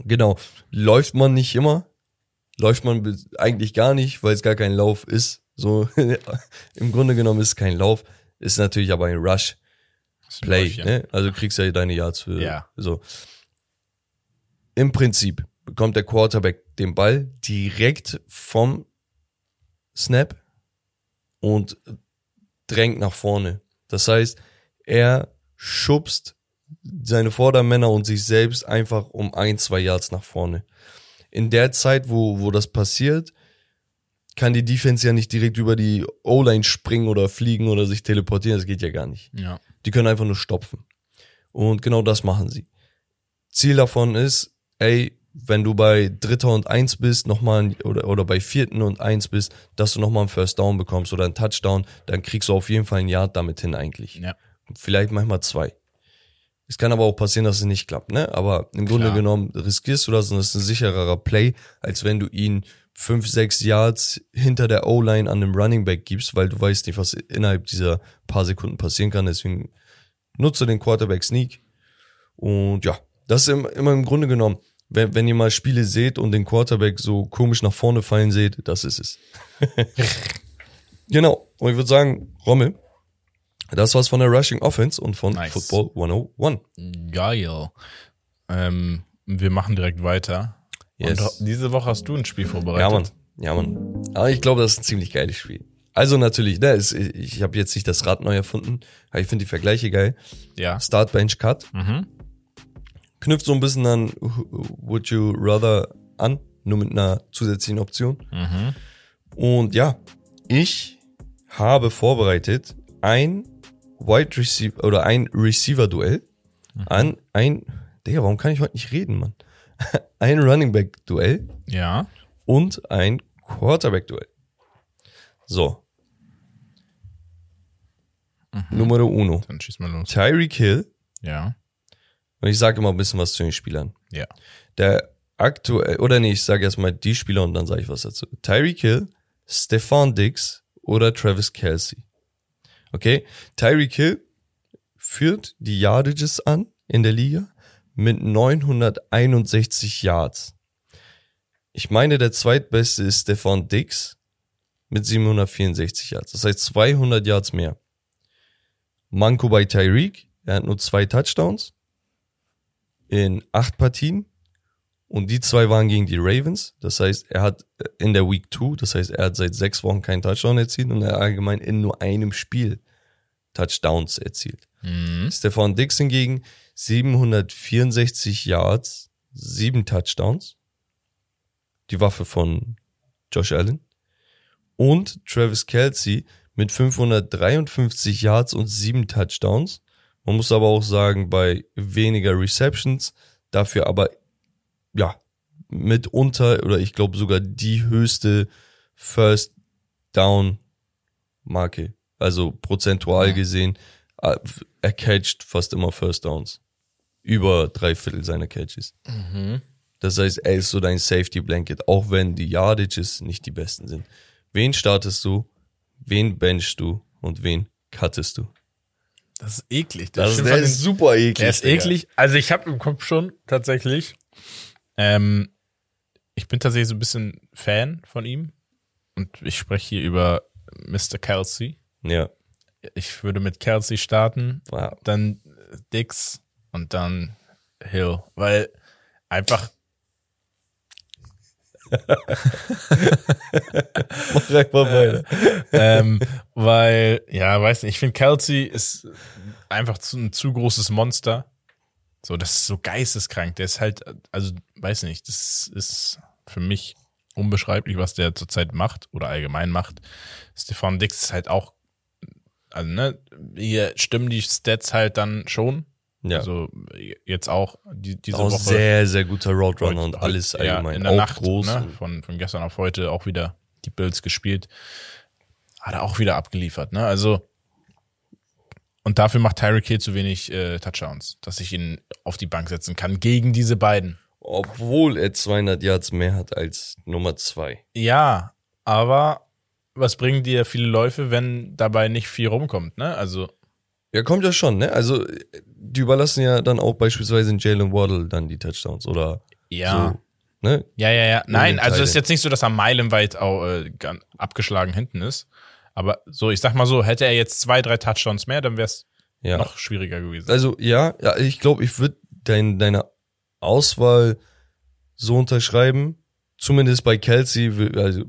Genau. Läuft man nicht immer. Läuft man eigentlich gar nicht, weil es gar kein Lauf ist. So, im Grunde genommen ist es kein Lauf. Ist natürlich aber ein Rush ein Play. Läufchen. Ne? Also du kriegst ja deine Yards für. Ja. So. Im Prinzip bekommt der Quarterback den Ball direkt vom Snap und drängt nach vorne. Das heißt, er schubst seine Vordermänner und sich selbst einfach um ein, zwei Yards nach vorne. In der Zeit, wo, wo das passiert, kann die Defense ja nicht direkt über die O-Line springen oder fliegen oder sich teleportieren. Das geht ja gar nicht. Ja. Die können einfach nur stopfen. Und genau das machen sie. Ziel davon ist, ey, wenn du bei Dritter und Eins bist, nochmal, ein- oder, oder bei Vierten und Eins bist, dass du nochmal einen First Down bekommst oder einen Touchdown, dann kriegst du auf jeden Fall ein Yard damit hin eigentlich. Ja. Vielleicht manchmal zwei. Es kann aber auch passieren, dass es nicht klappt, ne? Aber im Grunde Klar. genommen riskierst du das und das ist ein sichererer Play, als wenn du ihn fünf, sechs Yards hinter der O-Line an einem Running Back gibst, weil du weißt nicht, was innerhalb dieser paar Sekunden passieren kann. Deswegen nutze den Quarterback Sneak. Und ja, das ist im- immer im Grunde genommen, wenn, wenn ihr mal Spiele seht und den Quarterback so komisch nach vorne fallen seht, das ist es. genau. Und ich würde sagen, Rommel, das war's von der Rushing Offense und von Nice. Football 101. Geil. Ähm, wir machen direkt weiter. Yes. Und diese Woche hast du ein Spiel Ja, vorbereitet. Mann. Ja, Mann. Aber ich glaube, das ist ein ziemlich geiles Spiel. Also natürlich, ne, es, ich habe jetzt nicht das Rad neu erfunden, aber ich finde die Vergleiche geil. Ja. Start, Bench, Cut. Mhm. Knüpft so ein bisschen an Would You Rather an, nur mit einer zusätzlichen Option. Mhm. Und ja, ich habe vorbereitet ein Wide Receiver oder ein Receiver-Duell an ein, Digga, warum kann ich heute nicht reden, Mann? ein Running Back-Duell Ja. und ein Quarterback-Duell. So. Numero uno. Dann schieß mal los. Tyreek Hill. Ja. Und ich sage immer ein bisschen was zu den Spielern. Ja. Der aktuell, oder nee, ich sage erstmal die Spieler und dann sage ich was dazu. Tyreek Hill, Stefan Diggs oder Travis Kelsey. Okay? Tyreek Hill führt die Yardages an in der Liga mit 961 Yards. Ich meine, der zweitbeste ist Stefan Diggs mit 764 Yards. Das heißt 200 Yards mehr. Manko bei Tyreek, er hat nur zwei Touchdowns in acht Partien und die zwei waren gegen die Ravens. Das heißt, er hat in der Week 2, das heißt, er hat seit sechs Wochen keinen Touchdown erzielt und er hat allgemein in nur einem Spiel Touchdowns erzielt. Mhm. Stefan Dix hingegen 764 Yards, sieben Touchdowns. die Waffe von Josh Allen. Und Travis Kelsey mit 553 Yards und sieben Touchdowns. Man muss aber auch sagen, bei weniger Receptions, dafür aber, ja, mitunter oder ich glaube sogar die höchste First Down Marke. Also prozentual Ja. gesehen, äh, er catcht fast immer First Downs. Über drei Viertel seiner Catches. Das heißt, er ist so dein Safety Blanket, auch wenn die Yardages nicht die besten sind. Wen startest du? Wen benchst du? Und wen cuttest du? Das ist eklig. Das von den- ist super eklig. Der ist Digga. eklig. Also ich habe im Kopf schon tatsächlich. Ähm, ich bin tatsächlich so ein bisschen Fan von ihm. Und ich spreche hier über Mr. Kelsey. Ja. Ich würde mit Kelsey starten, Wow. dann Dix und dann Hill. Weil einfach, Mach einfach weiter. ähm, weil, ja, weiß nicht, ich finde Kelsey ist einfach zu, ein zu großes Monster. So, das ist so geisteskrank. Der ist halt, also, weiß nicht, das ist für mich unbeschreiblich, was der zurzeit macht oder allgemein macht. Stefan Dix ist halt auch, also, ne, hier stimmen die Stats halt dann schon. Ja. Also, jetzt auch die, diese auch Woche. sehr, sehr guter Roadrunner und alles ja, allgemein. in der auch Nacht, groß. ne, von, von gestern auf heute auch wieder die Bills gespielt. Hat er auch wieder abgeliefert, ne? Also, und dafür macht Tyreek Hill zu wenig äh, Touchdowns, dass ich ihn auf die Bank setzen kann gegen diese beiden. Obwohl er 200 Yards mehr hat als Nummer zwei. Ja, aber was bringen dir viele Läufe, wenn dabei nicht viel rumkommt, ne? Also, Ja, kommt ja schon, ne? Also, die überlassen ja dann auch beispielsweise in Jalen Waddle dann die Touchdowns oder ja. so. Ne? Ja, ja, ja. Nein, also es ist jetzt nicht so, dass er meilenweit auch, äh, abgeschlagen hinten ist. Aber so, ich sag mal so, hätte er jetzt zwei, drei Touchdowns mehr, dann wäre es Ja. noch schwieriger gewesen. Also, ja, ja ich glaube, ich würde dein, deine Auswahl so unterschreiben. Zumindest bei Kelsey, also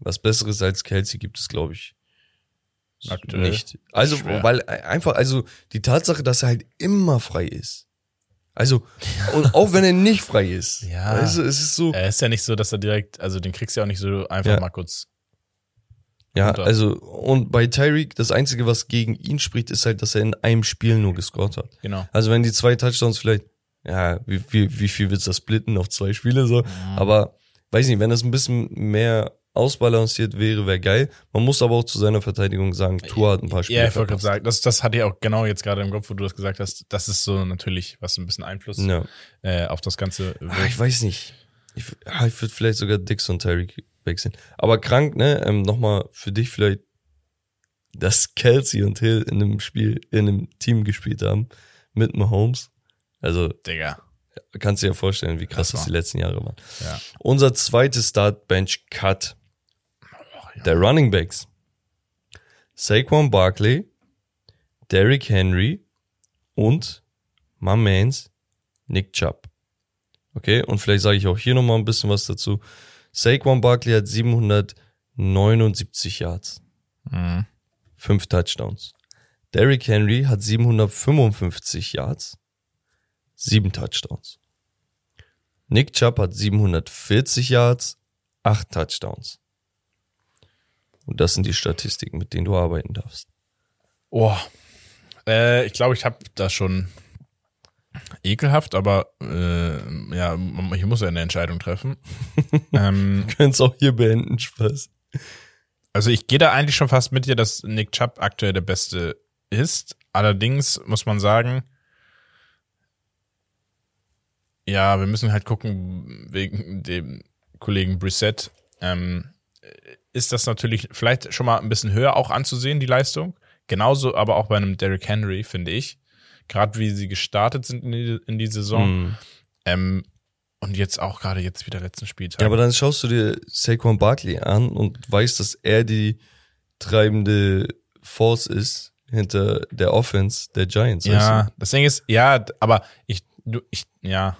was Besseres als Kelsey gibt es, glaube ich, Aktuell nicht. Also, schwer. weil einfach, also die Tatsache, dass er halt immer frei ist. Also, und auch wenn er nicht frei ist. Ja. Du, es ist so. Er ist ja nicht so, dass er direkt, also den kriegst du ja auch nicht so einfach Ja. mal kurz. Ja, runter. also, und bei Tyreek, das Einzige, was gegen ihn spricht, ist halt, dass er in einem Spiel nur gescored hat. Genau. Also, wenn die zwei Touchdowns vielleicht, ja, wie, wie, wie viel wird's das splitten auf zwei Spiele so? Aber, weiß nicht, wenn das ein bisschen mehr ausbalanciert wäre, wäre geil. Man muss aber auch zu seiner Verteidigung sagen, Tour hat ein paar Spiele Ja, ich wollte gerade sagen, das, das hatte ich auch genau jetzt gerade im Kopf, wo du das gesagt hast. Das ist so natürlich, was ein bisschen Einfluss Ja. äh, auf das Ganze wirkt. ich weiß nicht. Ich, ah, ich würde vielleicht sogar Dix und Tyreek wechseln. Aber krank, ne? Ähm, Nochmal für dich vielleicht, dass Kelsey und Hill in einem Spiel, in einem Team gespielt haben mit Mahomes. Also Digga. kannst du dir ja vorstellen, wie krass Das das, die letzten Jahre waren. Ja. Unser zweites Start-Bench-Cut der Running Backs. Saquon Barkley, Derrick Henry und my mans Nick Chubb. Okay, und vielleicht sage ich auch hier nochmal ein bisschen was dazu. Saquon Barkley hat 779 Yards, Mhm. fünf Touchdowns. Derrick Henry hat 755 Yards, sieben Touchdowns. Nick Chubb hat 740 Yards, acht Touchdowns. Und das sind die Statistiken, mit denen du arbeiten darfst. Oh. Äh, ich glaube, ich habe das schon ekelhaft, aber äh, ja, ich muss ja eine Entscheidung treffen. ähm, Wir können es auch hier beenden, Spaß. Also ich gehe da eigentlich schon fast mit dir, dass Nick Chubb aktuell der Beste ist. Allerdings muss man sagen, ja, wir müssen halt gucken, wegen dem Kollegen Brissett, ähm, ist das natürlich vielleicht schon mal ein bisschen höher auch anzusehen, die Leistung. Genauso aber auch bei einem Derrick Henry, finde ich. Gerade wie sie gestartet sind in die, in die Saison. Mhm. Ähm, und jetzt auch gerade jetzt wieder letzten Spieltag. Ja, aber dann schaust du dir Saquon Barkley an und weißt, dass er die treibende Force ist hinter der Offense der Giants. weißt Ja, das Ding ist, ja, aber ich, du, ich, ja.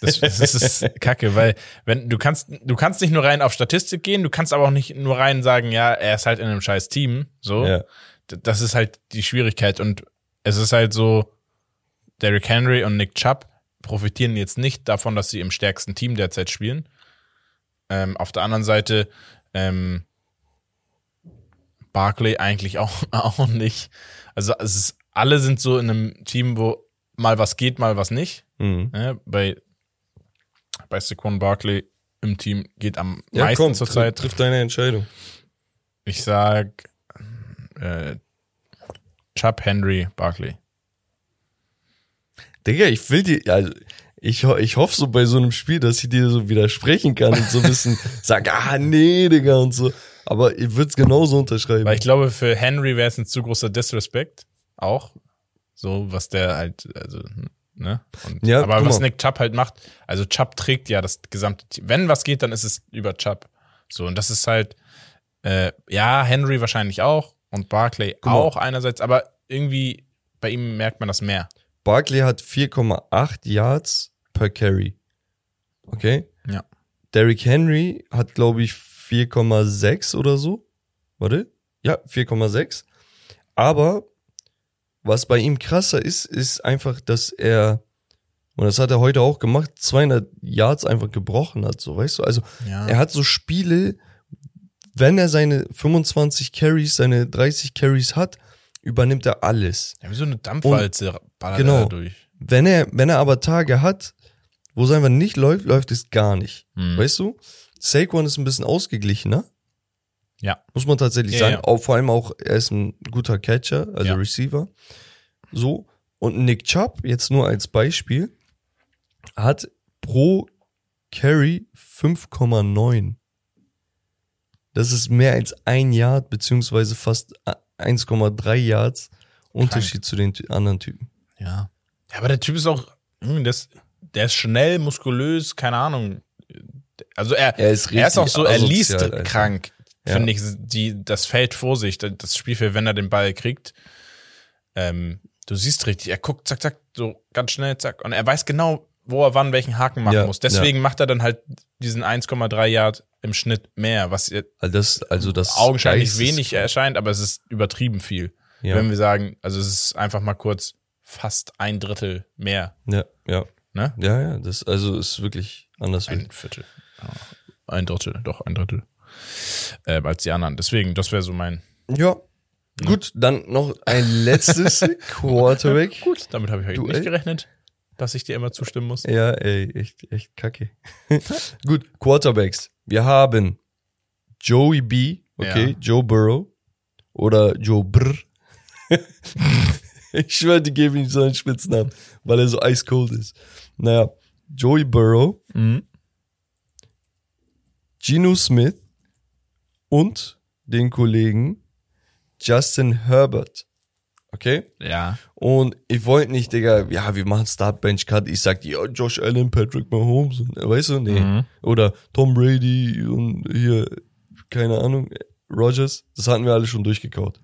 Das, das ist kacke, weil wenn du kannst, du kannst nicht nur rein auf Statistik gehen, du kannst aber auch nicht nur rein sagen, ja, er ist halt in einem scheiß Team, so. Ja. Das ist halt die Schwierigkeit und es ist halt so, Derrick Henry und Nick Chubb profitieren jetzt nicht davon, dass sie im stärksten Team derzeit spielen. Ähm, auf der anderen Seite ähm, Barclay eigentlich auch, auch nicht. Also es ist, alle sind so in einem Team, wo mal was geht, mal was nicht. Mhm. Ne? Bei, bei Saquon Barkley im Team geht am Ja, meisten komm, zurzeit. triff, triff deine Entscheidung. Ich sag äh, Chubb, Henry, Barkley. Digga, ich will dir, also ich, ich hoffe so bei so einem Spiel, dass ich dir so widersprechen kann und so ein bisschen sag, ah nee, Digga und so. Aber ich würde es genauso unterschreiben. Weil ich glaube, für Henry wäre es ein zu großer Disrespect. Auch. So, was der halt, also, ne? Und, Ja, aber guck was mal. Nick Chubb halt macht, also Chubb trägt ja das gesamte Team. Wenn was geht, dann ist es über Chubb. So, und das ist halt, äh, ja, Henry wahrscheinlich auch und Barclay mal. auch einerseits, aber irgendwie bei ihm merkt man das mehr. Barkley hat 4,8 Yards per Carry. Okay? Ja. Derrick Henry hat, glaube ich, 4,6 oder so. Warte. Ja, 4,6. Aber was bei ihm krasser ist, ist einfach, dass er, und das hat er heute auch gemacht, 200 Yards einfach gebrochen hat, so, weißt du? Also, Ja. er hat so Spiele, wenn er seine 25 Carries, seine 30 Carries hat, übernimmt er alles. ja wie so eine Dampfwalze ballert Genau. er durch. Wenn er, wenn er aber Tage hat, wo es einfach nicht läuft, läuft es gar nicht. Hm. Weißt du? Saquon ist ein bisschen ausgeglichener. Ja. Muss man tatsächlich Ja, sagen. ja. Auch, vor allem auch, er ist ein guter Catcher, also Ja. Receiver. So. Und Nick Chubb, jetzt nur als Beispiel, hat pro Carry 5,9. Das ist mehr als ein Yard, beziehungsweise fast 1,3 Yards Unterschied zu den anderen Typen. Ja. Ja, aber der Typ ist auch, hm, der ist, der ist schnell, muskulös, keine Ahnung. Also er, Er ist er ist auch so, er liest Alter. krank, Ja. finde ich, die, das Feld vor sich, das Spielfeld, wenn er den Ball kriegt. Ähm, du siehst richtig, er guckt, zack, zack, so ganz schnell, zack. Und er weiß genau, wo er wann welchen Haken machen Ja, muss. Deswegen macht er dann halt diesen 1,3 Yard im Schnitt mehr, was Also das, also das augenscheinlich wenig erscheint, aber es ist übertrieben viel. Ja. Wenn wir sagen, also es ist einfach mal kurz fast ein Drittel mehr, Ja, ja, ne? ja, ja. Das also ist wirklich anders. Ein Viertel. Ja, Ein Drittel, doch ein Drittel. Äh, als die anderen. Deswegen, das wäre so mein. Ja. Gut, dann noch ein letztes Quarterback. Gut, damit habe ich heute Du, nicht ey. gerechnet, dass ich dir immer zustimmen muss. Ja, ey, echt, echt kacke. Gut, Quarterbacks. Wir haben Joey B, okay, Ja. Joe Burrow oder Joe Brr. ich schwöre, die geben ihm so einen Spitznamen, weil er so ice cold ist. Naja, Joey Burrow, Mhm. Geno Smith und den Kollegen Justin Herbert. Okay? Ja. Und ich wollte nicht, Digga, ja, wir machen Start Bench Cut. Ich sag, ja, Josh Allen, Patrick Mahomes, und, weißt du, nee. Mhm. Oder Tom Brady und hier, keine Ahnung, Rogers. Das hatten wir alle schon durchgekaut.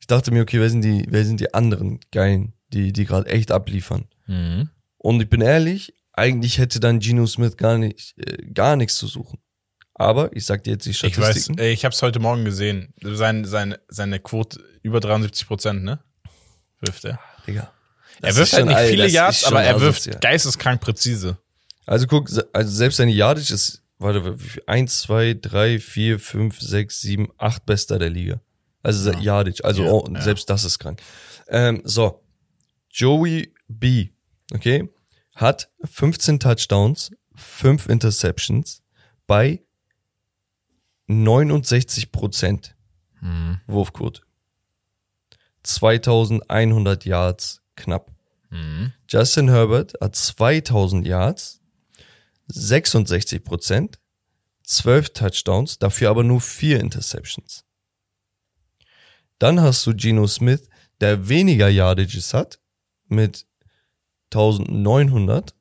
Ich dachte mir, okay, wer sind die, wer sind die anderen Geilen, die, die gerade echt abliefern? Mhm. Und ich bin ehrlich, eigentlich hätte dann Geno Smith gar nicht, äh, gar nichts zu suchen. Aber ich sag dir jetzt die Ich weiß, Statistiken. ich habe es heute Morgen gesehen. Sein, seine, seine Quote über 73 Prozent, ne? Wirft er. Digga. Er wirft halt nicht viele Yards, aber er wirft asozial. geisteskrank präzise. Also guck, also selbst seine Yardage ist, warte, 1, 2, 3, 4, 5, 6, 7, 8 bester der Liga. Also se- Yardage, also Ja, oh, ja. selbst das ist krank. Ähm, so, Joey B, okay, hat 15 Touchdowns, 5 Interceptions bei 69 Prozent Mhm. Wurfquote. 2100 Yards knapp. Mhm. Justin Herbert hat 2000 Yards, 66 Prozent, 12 Touchdowns, dafür aber nur 4 Interceptions. Dann hast du Geno Smith, der weniger Yardages hat, mit 1900,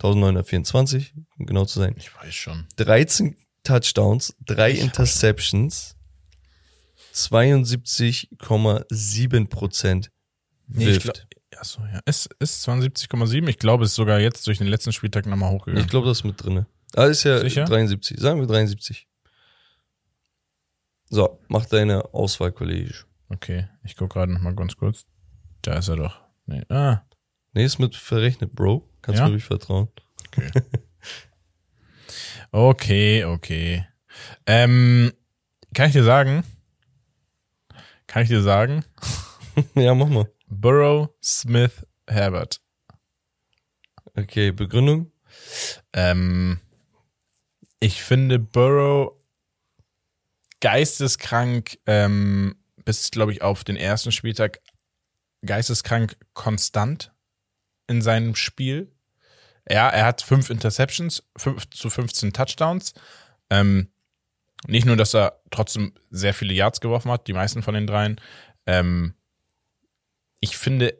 1924, um genau zu sein, Ich weiß schon. 13 Touchdowns, 3 Ich Interceptions, 72,7 Prozent Nee, wirft. glaub, achso, ja. Es ist 72,7. Ich glaube, es ist sogar jetzt durch den letzten Spieltag nochmal hochgegangen. Ich glaube, das ist mit drinne. Ah, ist ja Sicher? 73. Sagen wir 73. So, mach deine Auswahl, Kollege. Okay, ich gucke gerade nochmal ganz kurz. Da ist er doch. Nee. Ah, Nee, ist mit verrechnet, Bro. Kannst Ja? mir ruhig vertrauen. okay. Okay, okay. Ähm, kann ich dir sagen? Kann ich dir sagen? ja, mach mal. Burrow, Smith, Herbert. Okay, Begründung? Ähm, ich finde Burrow geisteskrank ähm, bis, glaube ich, auf den ersten Spieltag geisteskrank konstant in seinem Spiel. Ja, er hat fünf Interceptions, fünf zu 15 Touchdowns. Ähm, nicht nur, dass er trotzdem sehr viele Yards geworfen hat, die meisten von den dreien. Ähm, ich finde,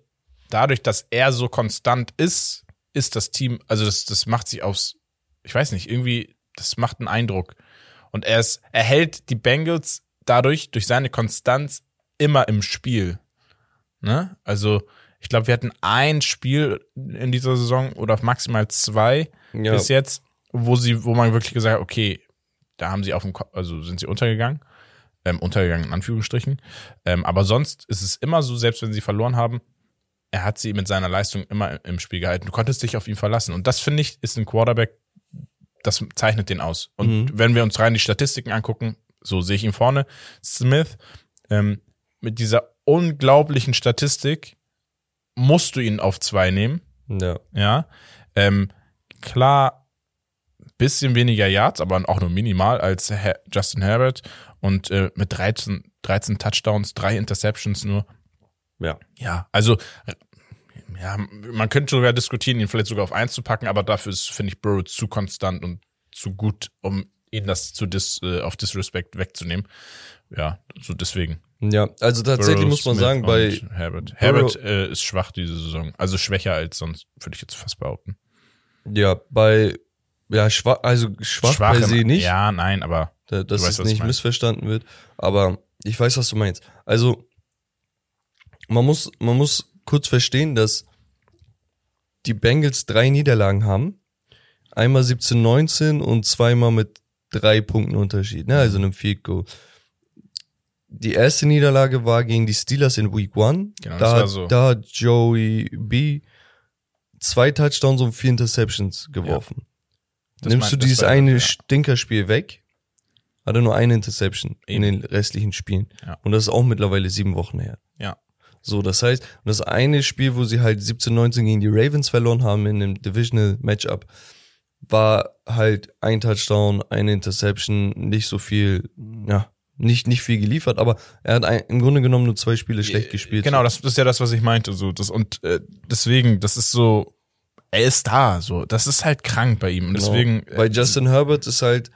dadurch, dass er so konstant ist, ist das Team, also das, das macht sich aufs, ich weiß nicht, irgendwie, das macht einen Eindruck. Und er ist, er hält die Bengals dadurch, durch seine Konstanz, immer im Spiel. Ne? Also, ich glaube, wir hatten ein Spiel in dieser Saison oder maximal zwei Ja. bis jetzt, wo sie, wo man wirklich gesagt hat, okay, da haben sie auf dem Kopf, also sind sie untergegangen. Ähm, untergegangen in Anführungsstrichen. Ähm, aber sonst ist es immer so, selbst wenn sie verloren haben, er hat sie mit seiner Leistung immer im Spiel gehalten. Du konntest dich auf ihn verlassen. Und das finde ich, ist ein Quarterback, das zeichnet den aus. Und wenn wir uns rein die Statistiken angucken, so sehe ich ihn vorne. Smith, ähm, mit dieser unglaublichen Statistik musst du ihn auf zwei nehmen. Ja. Ja. Ähm, klar, bisschen weniger Yards, aber auch nur minimal als Justin Herbert und äh, mit 13, 13 Touchdowns, drei Interceptions nur. Ja. Ja, also ja, man könnte sogar diskutieren, ihn vielleicht sogar auf eins zu packen, aber dafür ist, finde ich, Burrow zu konstant und zu gut, um ihn das zu dis, äh, auf Disrespect wegzunehmen. Ja, so deswegen. Ja, also tatsächlich Burrow, muss man Smith sagen, bei, Herbert. Herbert äh, ist schwach diese Saison. Also schwächer als sonst, würde ich jetzt fast behaupten. ja, bei, ja, schwach, also schwach, per im- se nicht. Ja, nein, aber Da, dass weißt, es was ich nicht meine. missverstanden wird. Aber ich weiß, was du meinst. Also, man muss, man muss kurz verstehen, dass die Bengals drei Niederlagen haben. Einmal 17-19 und zweimal mit drei Punkten Unterschied, ne? also einem Field Goal. Die erste Niederlage war gegen die Steelers in Week One. Genau, da, so. da hat Joey B zwei Touchdowns und vier Interceptions geworfen. Das Nimmst du dieses eine ja. Stinkerspiel weg, hat er nur eine Interception Eben. in den restlichen Spielen. Ja. Und das ist auch mittlerweile sieben Wochen her. Ja. So, das heißt, das eine Spiel, wo sie halt 17-19 gegen die Ravens verloren haben in einem Divisional Matchup, war halt ein Touchdown, eine Interception, nicht so viel, ja, nicht, nicht viel geliefert, aber er hat ein, im Grunde genommen nur zwei Spiele schlecht gespielt. Genau, das, das ist ja das, was ich meinte. So, das, und äh, deswegen, das ist so, er ist da. So, das ist halt krank bei ihm. Und Genau. deswegen. Bei äh, Justin Herbert ist halt,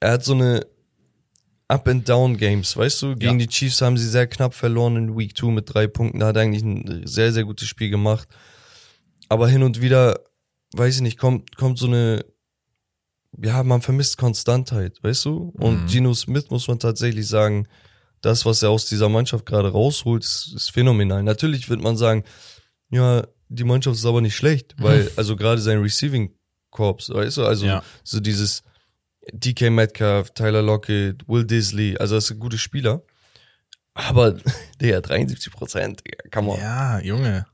er hat so eine Up-and-Down-Games, weißt du? Gegen Ja. die Chiefs haben sie sehr knapp verloren in Week 2 mit drei Punkten. Da hat er eigentlich ein sehr, sehr gutes Spiel gemacht. Aber hin und wieder, weiß ich nicht, kommt, kommt so eine, ja, man vermisst Konstantheit, weißt du? Und Mhm. Geno Smith muss man tatsächlich sagen, das, was er aus dieser Mannschaft gerade rausholt, ist, ist phänomenal. Natürlich wird man sagen, ja, die Mannschaft ist aber nicht schlecht, weil, also gerade sein Receiving Corps, weißt du, also Ja. so dieses DK Metcalf, Tyler Lockett, Will Disley, also das sind gute Spieler. Aber, der 73 Prozent, kann man. ja, Junge.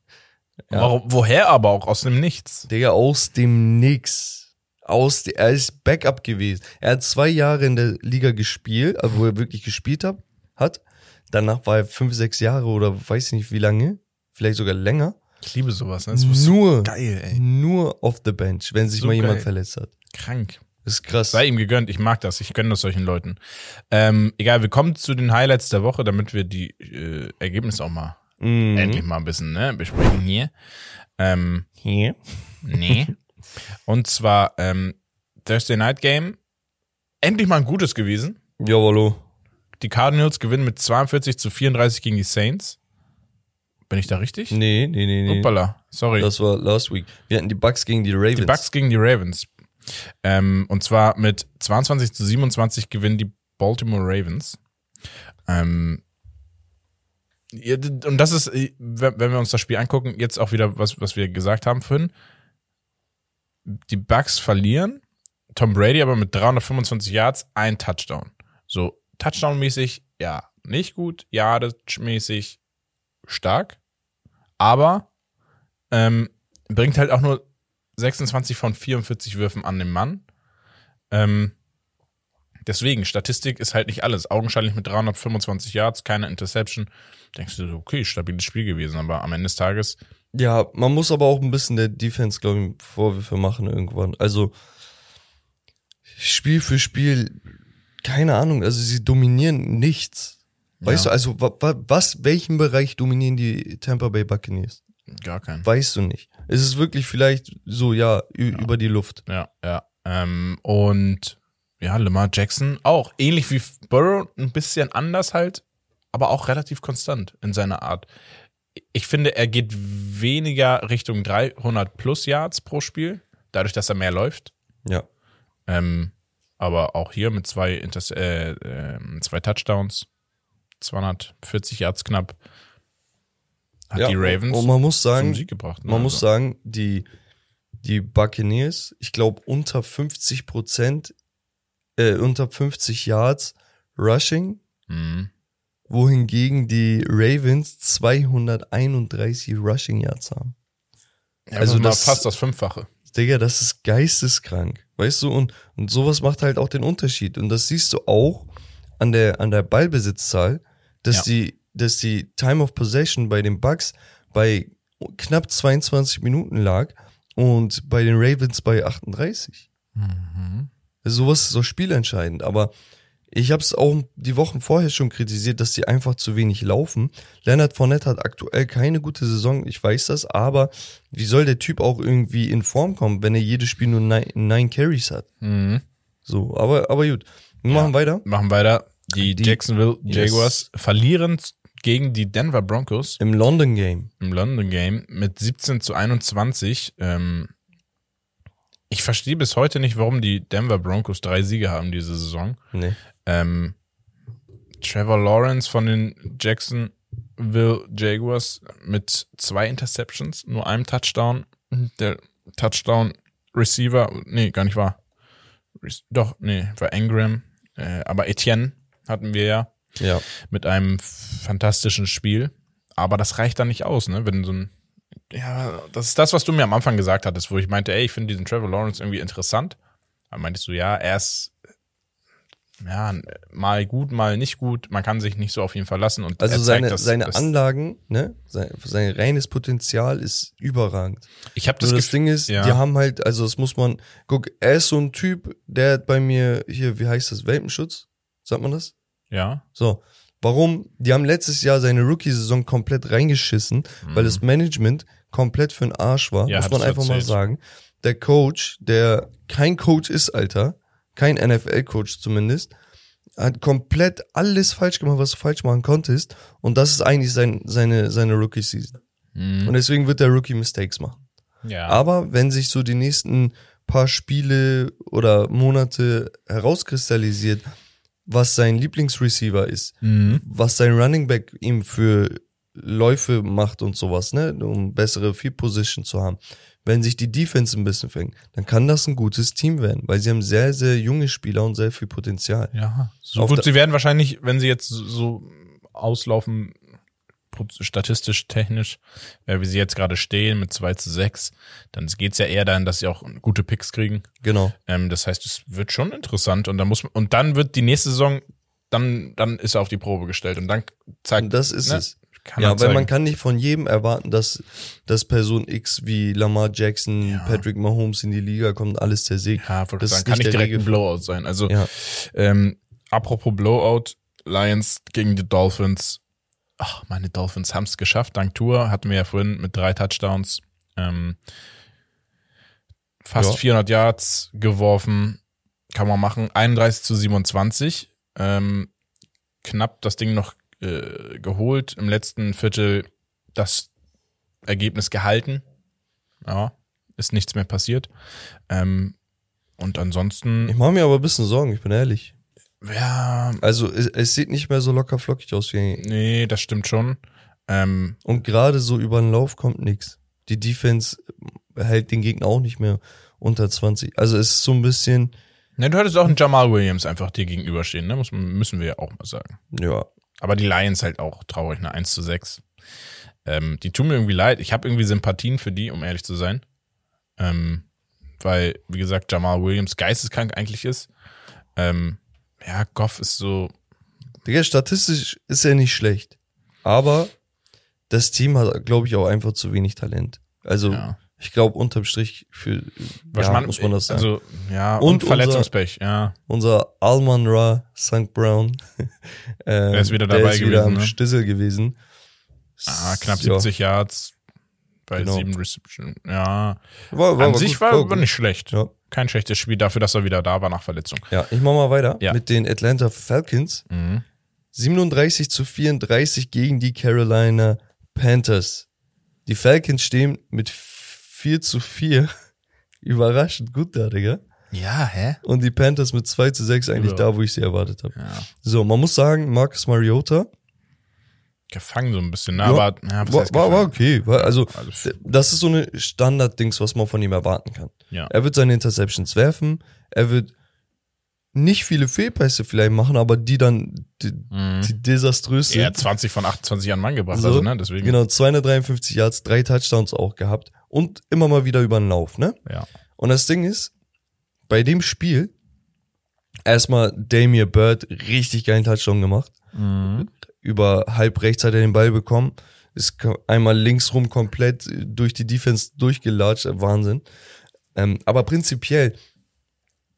Ja. Warum, woher aber auch? Aus dem Nichts. Digga, aus dem Nix. Aus, er ist Backup gewesen. Er hat zwei Jahre in der Liga gespielt, also wo er wirklich gespielt hat, hat. Danach war er fünf, sechs Jahre oder weiß ich nicht wie lange, vielleicht sogar länger. Ich liebe sowas. Ne? Das ist so Nur, geil, ey. nur off the bench, wenn sich So mal jemand geil. verletzt hat. Krank. Das ist krass. Sei ihm gegönnt. Ich mag das. Ich gönne das solchen Leuten. Ähm, egal, wir kommen zu den Highlights der Woche, damit wir die äh, Ergebnisse auch mal Mhm. endlich mal ein bisschen ne, besprechen hier. Ähm, Hier. Nee. Und zwar ähm, Thursday Night Game. Endlich mal ein gutes gewesen. Jawollo. Die Cardinals gewinnen mit 42 zu 34 gegen die Saints. Bin ich da richtig? Nee, nee, nee, nee. Uppala, sorry. Das war last week. Wir hatten die Bucks gegen die Ravens. die Bucks gegen die Ravens. Ähm, und zwar mit 22 zu 27 gewinnen die Baltimore Ravens. Ähm, und das ist, wenn wenn wir uns das Spiel angucken, jetzt auch wieder, was, was wir gesagt haben vorhin. Die Bucks verlieren, Tom Brady aber mit 325 Yards, ein Touchdown. So, Touchdown-mäßig, ja, nicht gut, Yardage-mäßig stark, aber ähm, bringt halt auch nur 26 von 44 Würfen an den Mann. Ähm, deswegen, Statistik ist halt nicht alles. Augenscheinlich mit 325 Yards, keine Interception. Denkst du, okay, stabiles Spiel gewesen, aber am Ende des Tages, Ja, man muss aber auch ein bisschen der Defense, glaube ich, Vorwürfe machen irgendwann. Also Spiel für Spiel, keine Ahnung, also sie dominieren nichts. Weißt Ja. du, also wa, wa, was, welchen Bereich dominieren die Tampa Bay Buccaneers? gar kein. Weißt du nicht. Es ist wirklich vielleicht so, ja, ü- über die Luft. Ja, ja. Ähm, und ja, Lamar Jackson auch ähnlich wie Burrow, ein bisschen anders halt, aber auch relativ konstant in seiner Art. Ich finde, er geht weniger Richtung 300 plus Yards pro Spiel, dadurch, dass er mehr läuft. Ja. Ähm, aber auch hier mit zwei, Inters äh, äh, zwei Touchdowns, 240 Yards knapp, hat ja, die Ravens Und man muss zum sagen, Sieg gebracht. ne? man muss Also, sagen, die, die Buccaneers, ich glaube, unter 50 Prozent, äh, unter 50 Yards Rushing, mhm. wohingegen die Ravens 231 Rushing Yards haben. Ja, Also das- fast das Fünffache. Digga, das ist geisteskrank. Weißt du, und, und sowas macht halt auch den Unterschied. Und das siehst du auch an der, an der Ballbesitzzahl, dass Ja. die, dass die Time of Possession bei den Bucks bei knapp 22 Minuten lag und bei den Ravens bei 38. Also sowas ist so spielentscheidend. Aber ich habe es auch die Wochen vorher schon kritisiert, dass die einfach zu wenig laufen. Leonard Fournette hat aktuell keine gute Saison, ich weiß das, aber wie soll der Typ auch irgendwie in Form kommen, wenn er jedes Spiel nur neun, neun Carries hat? Mhm. So, aber, aber gut. Wir machen weiter. Machen weiter. Die, Die- Jacksonville Yes. Jaguars verlieren gegen die Denver Broncos Im London Game. im London Game mit 17 zu 21. Ähm, verstehe bis heute nicht, warum die Denver Broncos drei Siege haben diese Saison. Nee. Ähm, Trevor Lawrence von den Jacksonville Jaguars mit zwei Interceptions, nur einem Touchdown. Der Touchdown Receiver, nee, gar nicht wahr. Doch, nee, war Ingram. Äh, aber Etienne hatten wir ja Ja. mit einem fantastischen Spiel. Aber das reicht dann nicht aus, ne? Wenn so ein, ja, das ist das, was du mir am Anfang gesagt hattest, wo ich meinte, ey, ich finde diesen Trevor Lawrence irgendwie interessant. Aber meintest du, ja, er ist, ja, mal gut, mal nicht gut. Man kann sich nicht so auf ihn verlassen und Also zeigt, seine, dass- seine dass- Anlagen, ne, sein, sein reines Potenzial ist überragend. Ich habe das, das Ding ist, ja. die haben halt, also das muss man, guck, er ist so ein Typ, der hat bei mir hier, wie heißt das, Welpenschutz? Sagt man das? ja, So. Warum? Die haben letztes Jahr seine Rookie-Saison komplett reingeschissen, weil das Management komplett für den Arsch war, Mhm. Ja, muss man einfach mal erzählt. sagen. Der Coach, der kein Coach ist, Alter, kein NFL-Coach zumindest, hat komplett alles falsch gemacht, was du falsch machen konntest. Und das ist eigentlich sein, seine, seine Rookie-Season. Mhm. Und deswegen wird der Rookie Mistakes machen. ja. Aber wenn sich so die nächsten paar Spiele oder Monate herauskristallisiert, was sein Lieblingsreceiver ist, Mhm. was sein Running Back ihm für Läufe macht und sowas, ne, um bessere Field Position zu haben. Wenn sich die Defense ein bisschen fängt, dann kann das ein gutes Team werden, weil sie haben sehr, sehr junge Spieler und sehr viel Potenzial. Ja, so Auf gut, sie werden wahrscheinlich, wenn sie jetzt so auslaufen, statistisch, technisch, äh, wie sie jetzt gerade stehen mit 2 zu 6, dann geht's ja eher dahin, dass sie auch gute Picks kriegen. Genau. Ähm, das heißt, es wird schon interessant und dann muss man, und dann wird die nächste Saison, dann, dann ist er auf die Probe gestellt und dann zeigt, das ist ne, es. ja, weil zeigen. man kann nicht von jedem erwarten, dass, dass Person X wie Lamar Jackson, Ja. Patrick Mahomes in die Liga kommt, alles zersägt. ja, das sagen, ist kann nicht direkt ein. Blowout sein. Also, Ja. ähm, apropos Blowout, Lions gegen die Dolphins. Ach, meine Dolphins haben es geschafft. Dank Tour hatten wir ja vorhin mit drei Touchdowns ähm, fast Ja. 400 Yards geworfen. Kann man machen. 31 zu 27. Ähm, knapp das Ding noch äh, geholt. Im letzten Viertel das Ergebnis gehalten. Ja, ist nichts mehr passiert. Ähm, und ansonsten, Ich mache mir aber ein bisschen Sorgen, ich bin ehrlich. Ja, Also es, es sieht nicht mehr so locker flockig aus wie. nee, das stimmt schon. Ähm, Und gerade so über den Lauf kommt nix. Die Defense hält den Gegner auch nicht mehr unter 20. Also es ist so ein bisschen, ne, du hattest auch einen Jamal Williams einfach dir gegenüberstehen, ne? Muss, müssen wir ja auch mal sagen. ja. Aber die Lions halt auch traurig, ne? 1 zu 6. Ähm, die tun mir irgendwie leid. Ich habe irgendwie Sympathien für die, um ehrlich zu sein. Ähm, weil, wie gesagt, Jamal Williams geisteskrank eigentlich ist. Ähm, ja, Goff ist so, Digga, statistisch ist er nicht schlecht. Aber das Team hat, glaube ich, auch einfach zu wenig Talent. Also, ja. ich glaube, unterm Strich für, Was ja, man, muss man das sagen. Also, ja, Und und, Verletzungspech, ja. Unser Alman Ra St. Brown, ähm, Der ist wieder der dabei ist wieder gewesen, am ne? Stissel gewesen. Ah, knapp Ja, 70 Yards bei Genau. sieben Reception. Ja, War, war, an war sich gut, war, war gut. nicht schlecht. Ja. Kein schlechtes Spiel dafür, dass er wieder da war nach Verletzung. Ja, ich mach mal weiter Ja. mit den Atlanta Falcons. Mhm. 37 zu 34 gegen die Carolina Panthers. Die Falcons stehen mit 4 zu 4 überraschend gut da, Digga. Ja, hä? Und die Panthers mit 2 zu 6 eigentlich Ja. da, wo ich sie erwartet habe. Ja. So, man muss sagen, Marcus Mariota Gefangen so ein bisschen, ne? Ja, aber ja, war, war, okay. Also, Also, das ist so eine Standarddings, was man von ihm erwarten kann. Ja. Er wird seine Interceptions werfen, er wird nicht viele Fehlpässe vielleicht machen, aber die dann die, Mhm. die desaströs sind. Er hat 20 von 28 an Mann gebracht, So, also, ne? Deswegen. Genau, 253 Yards, drei Touchdowns auch gehabt und immer mal wieder über den Lauf, ne? Ja. Und das Ding ist, bei dem Spiel erstmal Damien Bird richtig geilen Touchdown gemacht. Mhm. Über halb rechts hat er den Ball bekommen. Ist einmal links rum komplett durch die Defense durchgelatscht. Wahnsinn. Ähm, aber prinzipiell,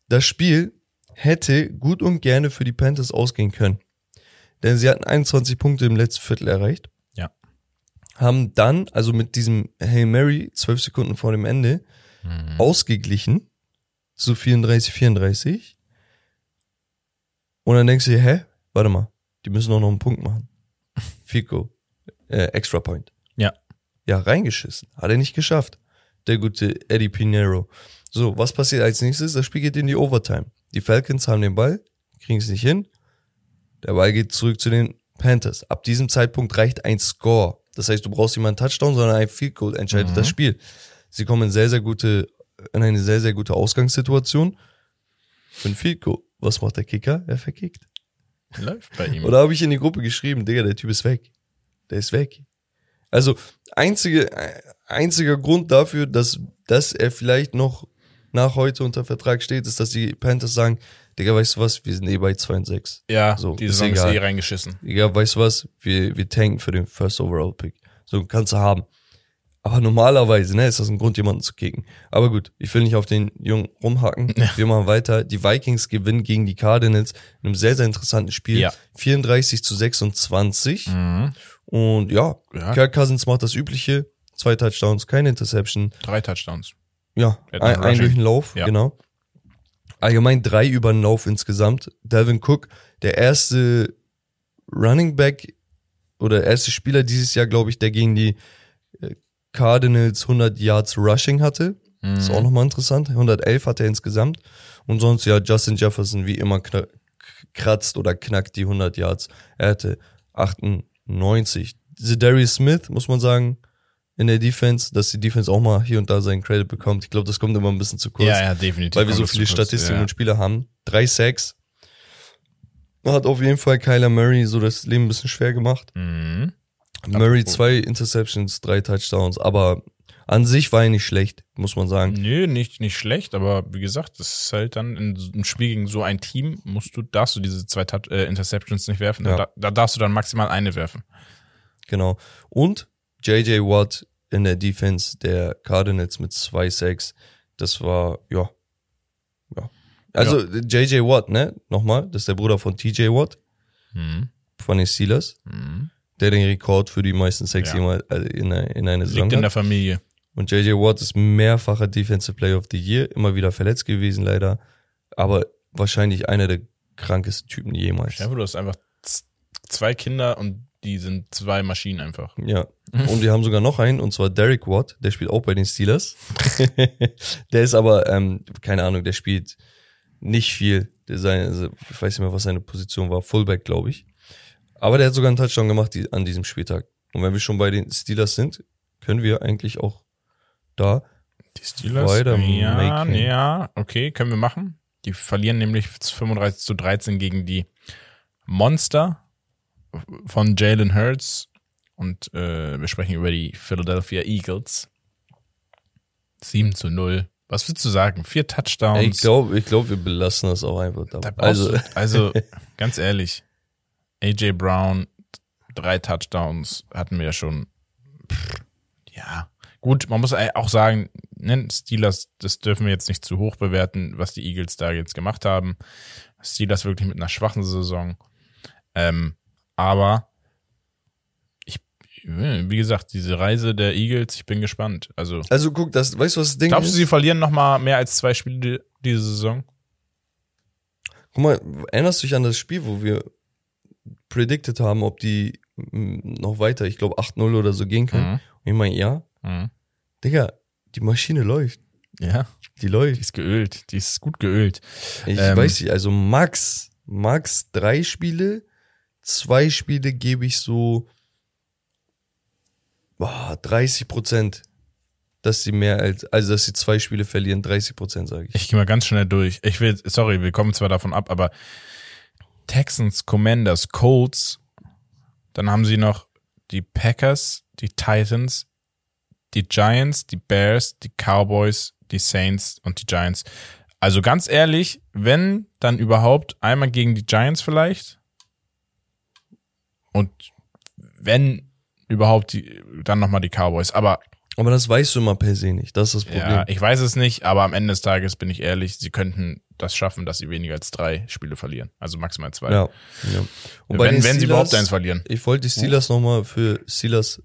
das Spiel hätte gut und gerne für die Panthers ausgehen können. Denn sie hatten 21 Punkte im letzten Viertel erreicht. Ja. Haben dann, also mit diesem Hail Mary, 12 Sekunden vor dem Ende, Mhm. ausgeglichen zu 34, 34. Und dann denkst du dir, hä? Warte mal, die müssen doch noch einen Punkt machen. Fico, äh, Extra Point. Ja. Ja, reingeschissen. Hat er nicht geschafft. Der gute Eddie Pinero. So, was passiert als nächstes? Das Spiel geht in die Overtime. Die Falcons haben den Ball, kriegen es nicht hin. Der Ball geht zurück zu den Panthers. Ab diesem Zeitpunkt reicht ein Score. Das heißt, du brauchst nicht mal einen Touchdown, sondern ein Field Goal entscheidet Mhm. das Spiel. Sie kommen in sehr, sehr gute, in eine sehr, sehr gute Ausgangssituation. Für ein Field Goal. Was macht der Kicker? Er verkickt. Läuft bei ihm. Oder habe ich in die Gruppe geschrieben, Digga, der Typ ist weg. Der ist weg. Also, einzige, einziger Grund dafür, dass, dass er vielleicht noch nach heute unter Vertrag steht, ist, dass die Panthers sagen, Digga, weißt du was, wir sind eh bei 2 und 6. ja, so, die Saison ist eh reingeschissen. Digga, weißt du was, wir, wir tanken für den First Overall Pick. So, kannst du haben. Aber normalerweise, ne, ist das ein Grund, jemanden zu kicken. Aber gut, ich will nicht auf den Jungen rumhacken. Wir machen weiter. Die Vikings gewinnen gegen die Cardinals in einem sehr, sehr interessanten Spiel. Ja. 34 zu 26. Mhm. Und ja, Ja. Kirk Cousins macht das Übliche. Zwei Touchdowns, keine Interception. Drei Touchdowns. Ja, ein, ein durch den Lauf, Ja. genau. Allgemein drei über den Lauf insgesamt. Delvin Cook, der erste Running Back oder erste Spieler dieses Jahr, glaube ich, der gegen die Cardinals 100 Yards Rushing hatte. Ist Mhm. auch nochmal interessant. 111 hat er insgesamt. Und sonst ja, Justin Jefferson wie immer kratzt oder knackt die 100 Yards. Er hatte 98. Darius Smith, muss man sagen, in der Defense, dass die Defense auch mal hier und da seinen Credit bekommt. Ich glaube, das kommt immer ein bisschen zu kurz, Ja, ja, definitiv. weil wir so viele. Statistiken Ja. und Spieler haben. Drei Sacks. Hat auf jeden Fall Kyler Murray so das Leben ein bisschen schwer gemacht. Mhm. Murray zwei Interceptions, drei Touchdowns, aber an sich war er nicht schlecht, muss man sagen. Nö, nicht, nicht schlecht, aber wie gesagt, das ist halt dann in einem Spiel gegen so ein Team, musst du, darfst du diese zwei äh, Interceptions nicht werfen. Ja. Da, da darfst du dann maximal eine werfen. Genau. Und JJ Watt in der Defense der Cardinals mit zwei Sacks. Das war, ja. Ja. Also JJ Watt, ne? Nochmal, das ist der Bruder von TJ Watt Mhm. von den Steelers, Mhm. Der den Rekord für die meisten Ja. jemals äh, in, einer- in einer Saison Liegt in der. Familie. Und JJ Watt ist mehrfacher Defensive Player of the Year, immer wieder verletzt gewesen leider, aber wahrscheinlich einer der krankesten Typen jemals. Stefan, du hast einfach zwei Kinder und die sind zwei Maschinen einfach. Ja. Und wir haben sogar noch einen, und zwar Derek Watt, der spielt auch bei den Steelers. der ist aber, ähm, keine Ahnung, der spielt nicht viel. Der seine, also, ich weiß nicht mehr, was seine Position war, Fullback, glaube ich. Aber der hat sogar einen Touchdown gemacht die, an diesem Spieltag. Und wenn wir schon bei den Steelers sind, können wir eigentlich auch da. Die Steelers? Weiter ja, ja, okay, können wir machen. Die verlieren nämlich 35 zu 13 gegen die Monster von Jalen Hurts. Und äh, wir sprechen über die Philadelphia Eagles. 7 zu 0 Was würdest du sagen? Vier Touchdowns. Ich glaube, ich glaub, wir belassen das auch einfach Da dabei. brauchst Also, also ganz ehrlich, AJ Brown, drei Touchdowns hatten wir ja schon. Pff, Ja, gut, man muss auch sagen, ne, Steelers, das dürfen wir jetzt nicht zu hoch bewerten, was die Eagles da jetzt gemacht haben. Steelers wirklich mit einer schwachen Saison. Ähm, aber ich, wie gesagt, diese Reise der Eagles, ich bin gespannt. Also, also guck, das, weißt du, was das Ding glaubst du, sie verlieren noch mal mehr als zwei Spiele die- diese Saison? Guck mal, erinnerst du dich an das Spiel, wo wir predicted haben, ob die mm, noch weiter, ich glaube 8-0 oder so gehen können? Mhm. Und ich meine, ja. Mhm. Digga, die Maschine läuft. Ja. Die Die läuft. ist geölt. Die ist gut geölt. Ich Ähm, weiß nicht, also max, max drei Spiele, zwei Spiele gebe ich so boah, 30 Prozent, dass sie mehr als, also dass sie zwei Spiele verlieren, 30 Prozent sage ich. Ich gehe mal ganz schnell durch. Ich will, sorry, wir kommen zwar davon ab, aber Texans, Commanders, Colts, dann haben sie noch die Packers, die Titans, die Giants, die Bears, die Cowboys, die Saints und die Giants. Also ganz ehrlich, wenn dann überhaupt einmal gegen die Giants vielleicht und wenn überhaupt die, dann nochmal die Cowboys. Aber Aber das weißt du immer per se nicht, das ist das Problem. ja, ich weiß es nicht, aber am Ende des Tages bin ich ehrlich, sie könnten das schaffen, dass sie weniger als drei Spiele verlieren. Also maximal zwei. Ja, ja. Und wenn den wenn sie Steelers- überhaupt eins verlieren. Ich wollte die Steelers nochmal für Steelers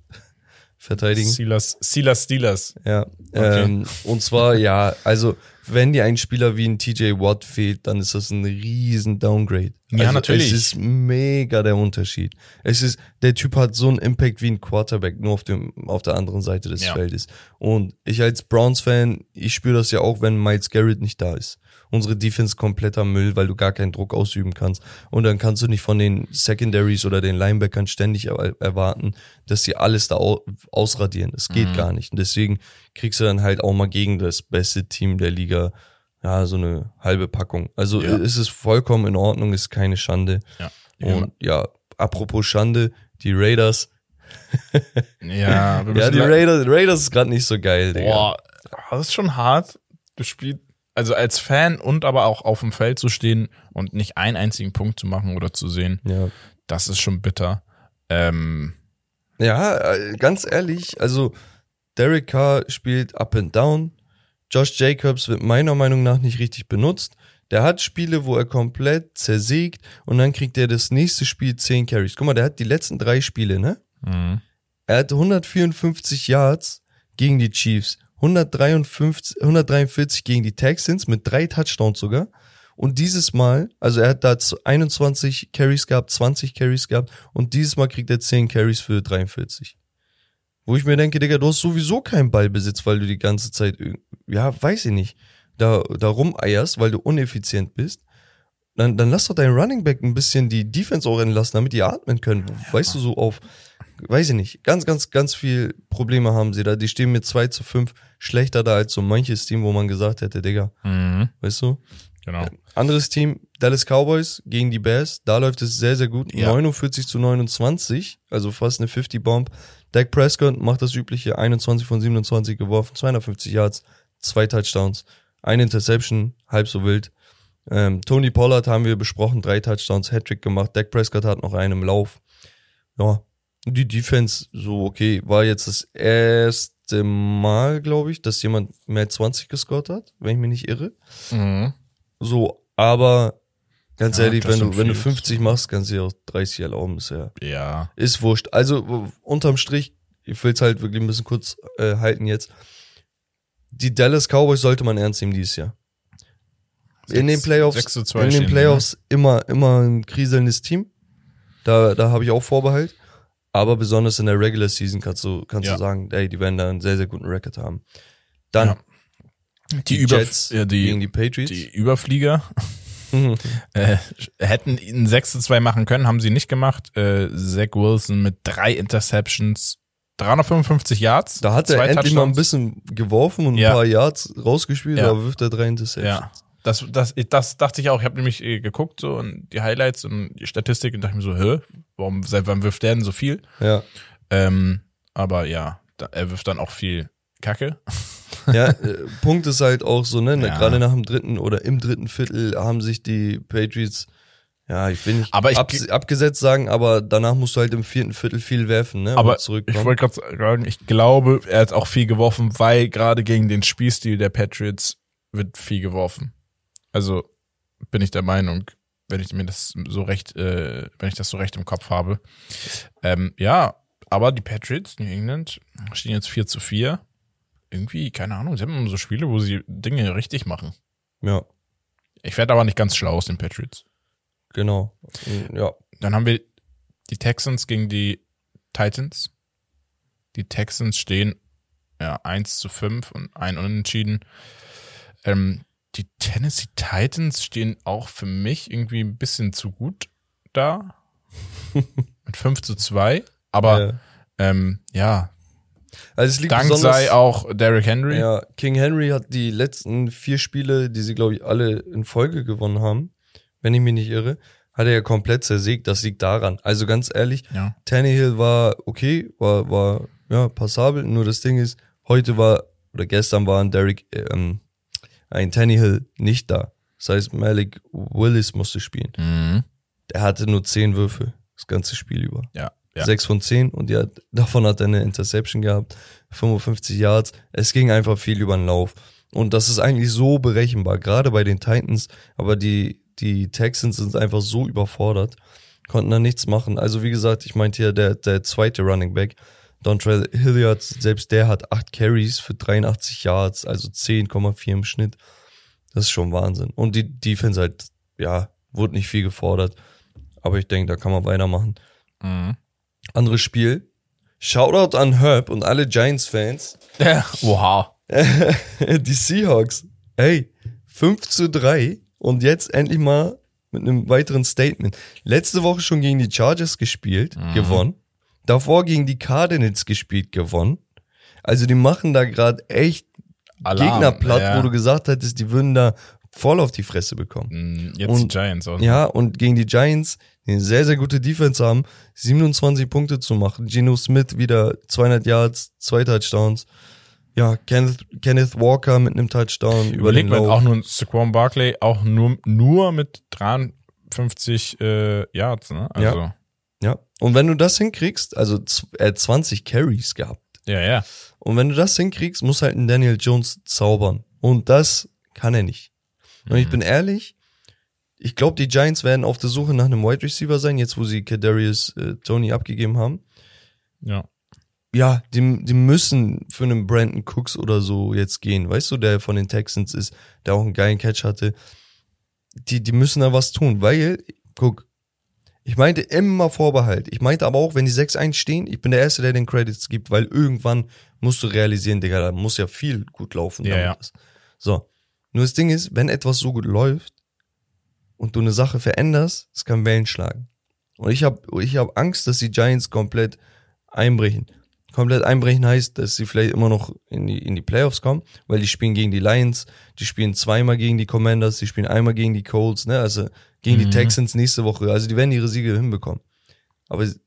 verteidigen. Steelers, Steelers, Steelers. Ja. Okay. Ähm, und zwar, ja, also wenn dir ein Spieler wie ein TJ Watt fehlt, dann ist das ein riesen Downgrade. Ja, also, natürlich. Es ist mega der Unterschied. Es ist, der Typ hat so einen Impact wie ein Quarterback, nur auf dem, auf der anderen Seite des Ja. Feldes. Und ich als Browns-Fan, ich spüre das ja auch, wenn Miles Garrett nicht da ist. Unsere Defense kompletter Müll, weil du gar keinen Druck ausüben kannst. Und dann kannst du nicht von den Secondaries oder den Linebackern ständig er erwarten, dass die alles da au ausradieren. Das geht Mhm. gar nicht. Und deswegen kriegst du dann halt auch mal gegen das beste Team der Liga ja so eine halbe Packung. Also Ja. es ist vollkommen in Ordnung, ist keine Schande. Ja. Und ja, apropos Schande, die Raiders. Ja, Ja, die Raiders, Raiders ist gerade nicht so geil, Digga. Boah, das ist schon hart. Du spielst, also als Fan und aber auch auf dem Feld zu stehen und nicht einen einzigen Punkt zu machen oder zu sehen, Ja. das ist schon bitter. Ähm, Ja, äh, ganz ehrlich, also Derek Carr spielt up and down. Josh Jacobs wird meiner Meinung nach nicht richtig benutzt. Der hat Spiele, wo er komplett zersägt und dann kriegt er das nächste Spiel 10 Carries. Guck mal, der hat die letzten drei Spiele, ne? mhm. Er hat 154 Yards gegen die Chiefs, 153, 143 gegen die Texans mit drei Touchdowns sogar. Und dieses Mal, also er hat da z- 21 Carries gehabt, 20 Carries gehabt und dieses Mal kriegt er 10 Carries für 43. Wo ich mir denke, Digga, du hast sowieso keinen Ballbesitz, weil du die ganze Zeit, ja, weiß ich nicht, da, da rumeierst, weil du uneffizient bist. Dann, dann lass doch deinen Running Back ein bisschen die Defense auch entlassen, damit die atmen können. weißt du, so auf, weiß ich nicht, ganz, ganz, ganz viel Probleme haben sie da. Die stehen mit 2 zu 5 schlechter da als so manches Team, wo man gesagt hätte, Digga, Mhm. weißt du? Genau. Anderes Team, Dallas Cowboys gegen die Bears, da läuft es sehr, sehr gut. Ja. 49 zu 29, also fast eine 50-Bomb. Dak Prescott macht das übliche, 21 von 27 geworfen, 250 Yards, zwei Touchdowns, eine Interception, halb so wild. Ähm, Tony Pollard haben wir besprochen, drei Touchdowns, Hattrick gemacht. Dak Prescott hat noch einen im Lauf. Ja, die Defense, so okay, war jetzt das erste Mal, glaube ich, dass jemand mehr als 20 gescored hat, wenn ich mich nicht irre. Mhm. So, aber ganz Ja, ehrlich, wenn du, wenn du Fields. 50 machst, kannst du dir auch 30 erlauben, ist ja, Ja. ist wurscht. Also, unterm Strich, ich will es halt wirklich ein bisschen kurz äh, halten jetzt. Die Dallas Cowboys sollte man ernst nehmen dieses Jahr. in den Playoffs, in den stehen Playoffs immer, immer ein kriselndes Team. Da, da habe ich auch Vorbehalt. Aber besonders in der Regular Season kannst du, kannst Ja. du sagen, ey, die werden da einen sehr, sehr guten Record haben. Dann Ja. Die, Über, Jets ja, gegen die, die Patriots. die Überflieger äh, hätten einen 6 zu 2 machen können, haben sie nicht gemacht. Äh, Zach Wilson mit drei Interceptions, 355 Yards. Da hat er endlich mal ein bisschen geworfen und Ja. ein paar Yards rausgespielt, Ja. aber wirft er drei Interceptions. Ja. Das, das, das dachte ich auch. Ich habe nämlich äh, geguckt so und die Highlights und die Statistik und dachte mir so, hä, warum, seit wann wirft der denn so viel? Ja. Ähm, aber ja, da, er wirft dann auch viel Kacke. Ja, äh, Punkt ist halt auch so, ne? Ja. Gerade nach dem dritten oder im dritten Viertel haben sich die Patriots, ja, ich will nicht Aber ich- abs- abgesetzt sagen, aber danach musst du halt im vierten Viertel viel werfen, ne? Aber ich wollte gerade sagen, ich glaube, er hat auch viel geworfen, weil gerade gegen den Spielstil der Patriots wird viel geworfen. Also bin ich der Meinung, wenn ich mir das so recht, äh, wenn ich das so recht im Kopf habe. Ähm, ja, aber die Patriots, New England, stehen jetzt 4 zu 4. Irgendwie, keine Ahnung, sie haben immer so Spiele, wo sie Dinge richtig machen. ja, Ich werde aber nicht ganz schlau aus den Patriots. genau. Ja, Dann haben wir die Texans gegen die Titans. Die Texans stehen ja 1 zu 5 und ein Unentschieden. Ähm, die Tennessee Titans stehen auch für mich irgendwie ein bisschen zu gut da. Mit 5 zu 2. Aber äh, ähm, ja, also es liegt Dank sei auch Derrick Henry. Ja, King Henry hat die letzten vier Spiele, die sie, glaube ich, alle in Folge gewonnen haben, wenn ich mich nicht irre, hat er ja komplett zersägt. Das liegt daran. Also ganz ehrlich, Ja. Tannehill war okay, war, war ja passabel. Nur das Ding ist, heute war, oder gestern war ein Derrick, ähm, ein Tannehill nicht da. Das heißt, Malik Willis musste spielen. Mhm. Der hatte nur zehn Würfe, das ganze Spiel über. Ja. ja. Sechs von zehn und hat, davon hat er eine Interception gehabt, 55 Yards. Es ging einfach viel über den Lauf. Und das ist eigentlich so berechenbar, gerade bei den Titans, aber die, die Texans sind einfach so überfordert, konnten da nichts machen. Also wie gesagt, ich meinte ja, der, der zweite Running Back, Dontrell Hilliard, selbst der hat acht Carries für 83 Yards, also 10,4 im Schnitt. Das ist schon Wahnsinn. Und die Defense halt, ja, wurde nicht viel gefordert. Aber ich denke, da kann man weitermachen. Mhm. Anderes Spiel. Shoutout an Herb und alle Giants-Fans. Wow. Die Seahawks. Ey, 5 zu 3 und jetzt endlich mal mit einem weiteren Statement. Letzte Woche schon gegen die Chargers gespielt, gewonnen. Davor gegen die Cardinals gespielt, gewonnen. Also die machen da gerade echt Alarm. Gegner platt, ja. wo du gesagt hattest, die würden da voll auf die Fresse bekommen. Mhm, Jetzt Und- die Giants auch. Ja, und gegen die Giants, die eine sehr, sehr gute Defense haben, 27 Punkte zu machen. Geno Smith wieder 200 Yards, zwei Touchdowns. Ja, Kenneth, Kenneth Walker mit einem Touchdown über Überleg den mal, Lauf. auch nur Saquon Barkley, auch nur, nur mit 53 äh, Yards, ne? Also, Ja, und wenn du das hinkriegst, also er hat 20 Carries gehabt. ja, ja. Und wenn du das hinkriegst, muss halt ein Daniel Jones zaubern. Und das kann er nicht. Und ich bin ehrlich, ich glaube, die Giants werden auf der Suche nach einem Wide Receiver sein, jetzt wo sie Kadarius äh, Tony abgegeben haben. Ja. ja, die, die müssen für einen Brandon Cooks oder so jetzt gehen, weißt du, der von den Texans ist, der auch einen geilen Catch hatte. Die, die müssen da was tun, weil, guck, ich meinte immer Vorbehalt. Ich meinte aber auch, wenn die 6-1 stehen, ich bin der Erste, der den Credits gibt, weil irgendwann musst du realisieren, Digga, da muss ja viel gut laufen. Ja, ja. So. Nur das Ding ist, wenn etwas so gut läuft und du eine Sache veränderst, es kann Wellen schlagen. Und ich habe ich hab Angst, dass die Giants komplett einbrechen. Komplett einbrechen heißt, dass sie vielleicht immer noch in die, in die Playoffs kommen, weil die spielen gegen die Lions, die spielen zweimal gegen die Commanders, die spielen einmal gegen die Colts, ne, also gegen die Mhm. Texans nächste Woche. Also die werden ihre Siege hinbekommen. Aber sie-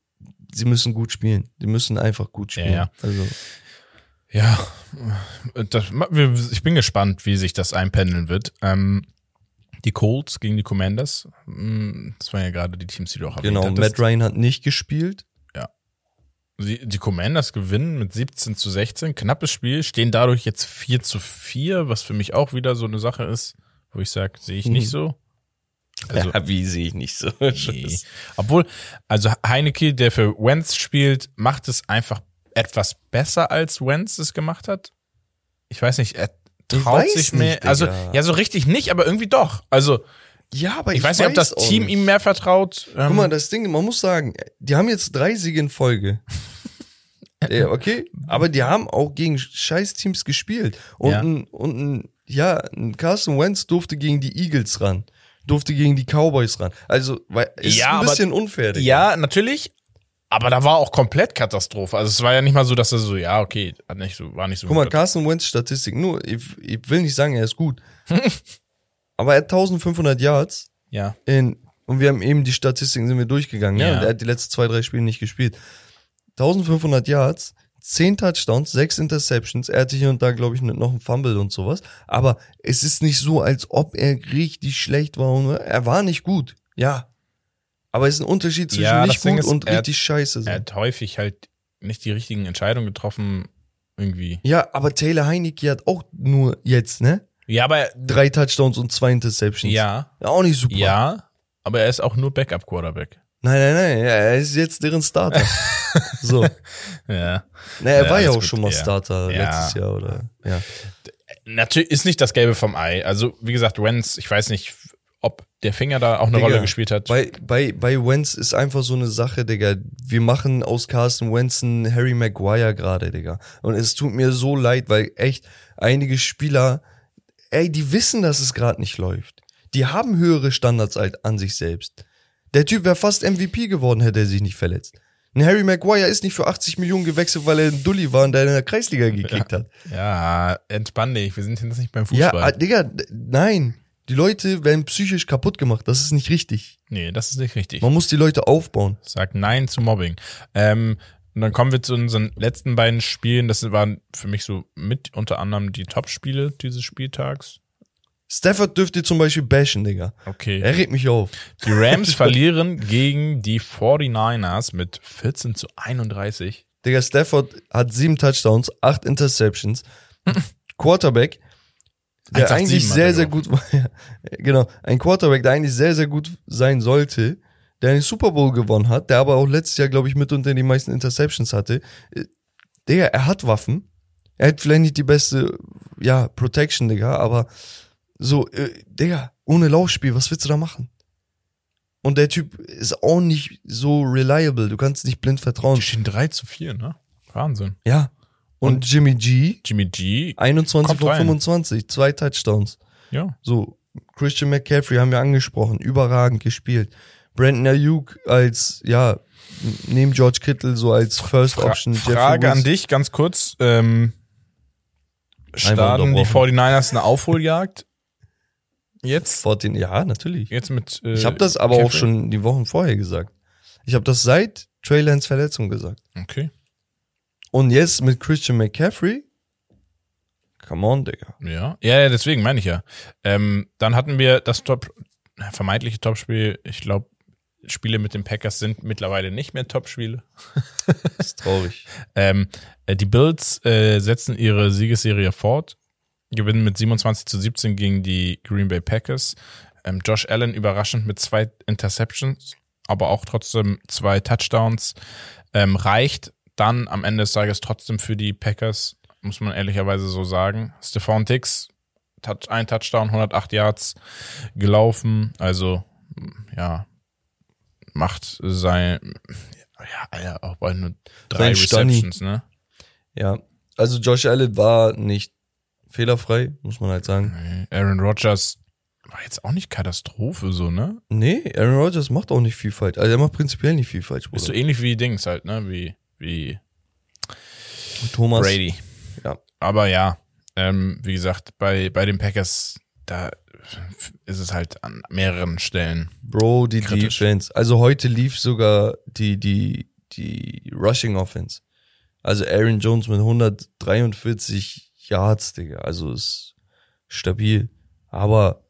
müssen gut spielen. Die müssen einfach gut spielen. ja. Also, Ja, das, ich bin gespannt, wie sich das einpendeln wird. Ähm, die Colts gegen die Commanders, mh, das waren ja gerade die Teams, die du auch erwähnt genau, hattest. Matt Ryan hat nicht gespielt. Die, die Commanders gewinnen mit 17 zu 16, knappes Spiel, stehen dadurch jetzt 4 zu 4, was für mich auch wieder so eine Sache ist, wo ich sage, sehe ich nicht Mhm. so. Also, ja, wie sehe ich nicht so. Nee. Obwohl, also Heineke, der für Wentz spielt, macht es einfach etwas besser, als Wentz es gemacht hat. Ich weiß nicht, er traut sich mehr. nicht, also, ja, so richtig nicht, aber irgendwie doch. Also, Ja, aber ich, weiß nicht, ob das Team nicht. ihm mehr vertraut. Ähm, Guck mal, das Ding, man muss sagen, die haben jetzt drei Siege in Folge. ja, okay, aber die haben auch gegen Scheiß-Teams gespielt. Und, Ja. ein, und ein, ja, ein Carson Wentz durfte gegen die Eagles ran, durfte gegen die Cowboys ran. Also, weil, ist Ja, ein aber- bisschen unfair. Digga. ja, natürlich. Aber da war auch komplett Katastrophe. Also es war ja nicht mal so, dass er so, ja, okay, hat nicht so, war nicht so Guck mal. Carson Wentz Statistik, nur, ich, ich will nicht sagen, er ist gut. aber er hat 1500 Yards Ja. in, und wir haben eben die Statistiken sind wir durchgegangen, ja. Ja. Und er hat die letzten zwei, drei Spiele nicht gespielt. 1500 Yards, zehn Touchdowns, sechs Interceptions. Er hatte hier und da, glaube ich, noch einen Fumble und sowas. Aber es ist nicht so, als ob er richtig schlecht war. Er war nicht gut. Ja. Aber es ist ein Unterschied zwischen Ja, nicht gut ist, und er- richtig scheiße Er sein. hat häufig halt nicht die richtigen Entscheidungen getroffen, irgendwie. Ja, aber Taylor Heineke hat auch nur jetzt, ne? Ja, aber Drei Touchdowns und zwei Interceptions. ja, Auch nicht super. ja, aber er ist auch nur Backup-Quarterback. Nein, nein, nein. ja, Er ist jetzt deren Starter. so. Ja. Na, er Ja, war ja alles auch gut, schon mal ja. Starter Ja. letztes Jahr, oder? Ja. Natürlich ist nicht das Gelbe vom Ei. Also, wie gesagt, Wenz, ich weiß nicht, ob der Finger da auch eine Digga, Rolle gespielt hat. Bei, bei, bei Wentz ist einfach so eine Sache, Digga. Wir machen aus Carsten Wentz einen Harry Maguire gerade, Digga. Und es tut mir so leid, weil echt einige Spieler, ey, die wissen, dass es gerade nicht läuft. Die haben höhere Standards als an sich selbst. Der Typ wäre fast MVP geworden, hätte er sich nicht verletzt. Ein Harry Maguire ist nicht für 80 Millionen gewechselt, weil er ein Dulli war und der in der Kreisliga gekickt hat. ja, entspann dich, wir sind jetzt nicht beim Ja, Fußball. ah, Digga, nein. Die Leute werden psychisch kaputt gemacht. Das ist nicht richtig. nee, das ist nicht richtig. Man muss die Leute aufbauen. Sagt Nein zu Mobbing. Ähm, und dann kommen wir zu unseren letzten beiden Spielen. Das waren für mich so mit unter anderem die Top-Spiele dieses Spieltags. Stafford dürft ihr zum Beispiel bashen, Digga. Okay. Er regt mich auf. Die Rams verlieren gegen die 49ers mit 14 zu 31. Digga, Stafford hat sieben Touchdowns, acht Interceptions. Quarterback, der 187 eigentlich sehr, sehr gut war. Genau. Ein Quarterback, der eigentlich sehr, sehr gut sein sollte, der einen Super Bowl gewonnen hat, der aber auch letztes Jahr, glaube ich, mit unter die meisten Interceptions hatte. Äh, Digga, er hat Waffen. Er hat vielleicht nicht die beste, ja, Protection, Digga, aber so, äh, Digga, ohne Laufspiel, was willst du da machen? Und der Typ ist auch nicht so reliable. Du kannst nicht blind vertrauen. Die stehen 3 zu 4, ne? Wahnsinn. Ja. Und, Jimmy G, Jimmy G, 21 Kommt von rein. 25, zwei Touchdowns. ja. So, Christian McCaffrey haben wir angesprochen, überragend gespielt. Brandon Ayuk als, ja, neben George Kittle so als First Fra Option. Frage an dich, ganz kurz. Ähm, starten die unterbrochen. 49ers eine Aufholjagd? Jetzt? 14, ja, natürlich. Jetzt mit. Äh, Ich habe das aber auch McCaffrey? schon die Wochen vorher gesagt. Ich habe das seit Trey Lance Verletzung gesagt. Okay. Und jetzt mit Christian McCaffrey? Come on, Digga. Ja. Ja, ja, deswegen meine ich ja. Ähm, dann hatten wir das Top, vermeintliche Topspiel. Ich glaube, Spiele mit den Packers sind mittlerweile nicht mehr Topspiele. Das ist traurig. Ähm, äh, die Bills äh, setzen ihre Siegesserie fort, gewinnen mit 27 zu 17 gegen die Green Bay Packers. Ähm, Josh Allen überraschend mit zwei Interceptions, aber auch trotzdem zwei Touchdowns. Ähm, reicht dann am Ende des Tages trotzdem für die Packers, muss man ehrlicherweise so sagen. Stephon Dix, Touch, ein Touchdown, 108 Yards gelaufen. Also, ja, macht sein, ja, Alter, auch bei nur drei Sein Stunny. Receptions, ne? Ja. Also Josh Allen war nicht fehlerfrei, muss man halt sagen. Nee. Aaron Rodgers war jetzt auch nicht Katastrophe, so, ne? Nee, Aaron Rodgers macht auch nicht viel falsch. Also er macht prinzipiell nicht viel falsch, Ist so Bruder. ähnlich wie Dings halt, ne? Wie, wie Thomas. Brady. Ja. Aber ja, ähm, wie gesagt, bei, bei den Packers, da ist es halt an mehreren Stellen. Bro, die Kritisch. Defense. Also heute lief sogar die, die, die Rushing Offense. Also Aaron Jones mit 143 Yards, Digga. Also ist stabil. Aber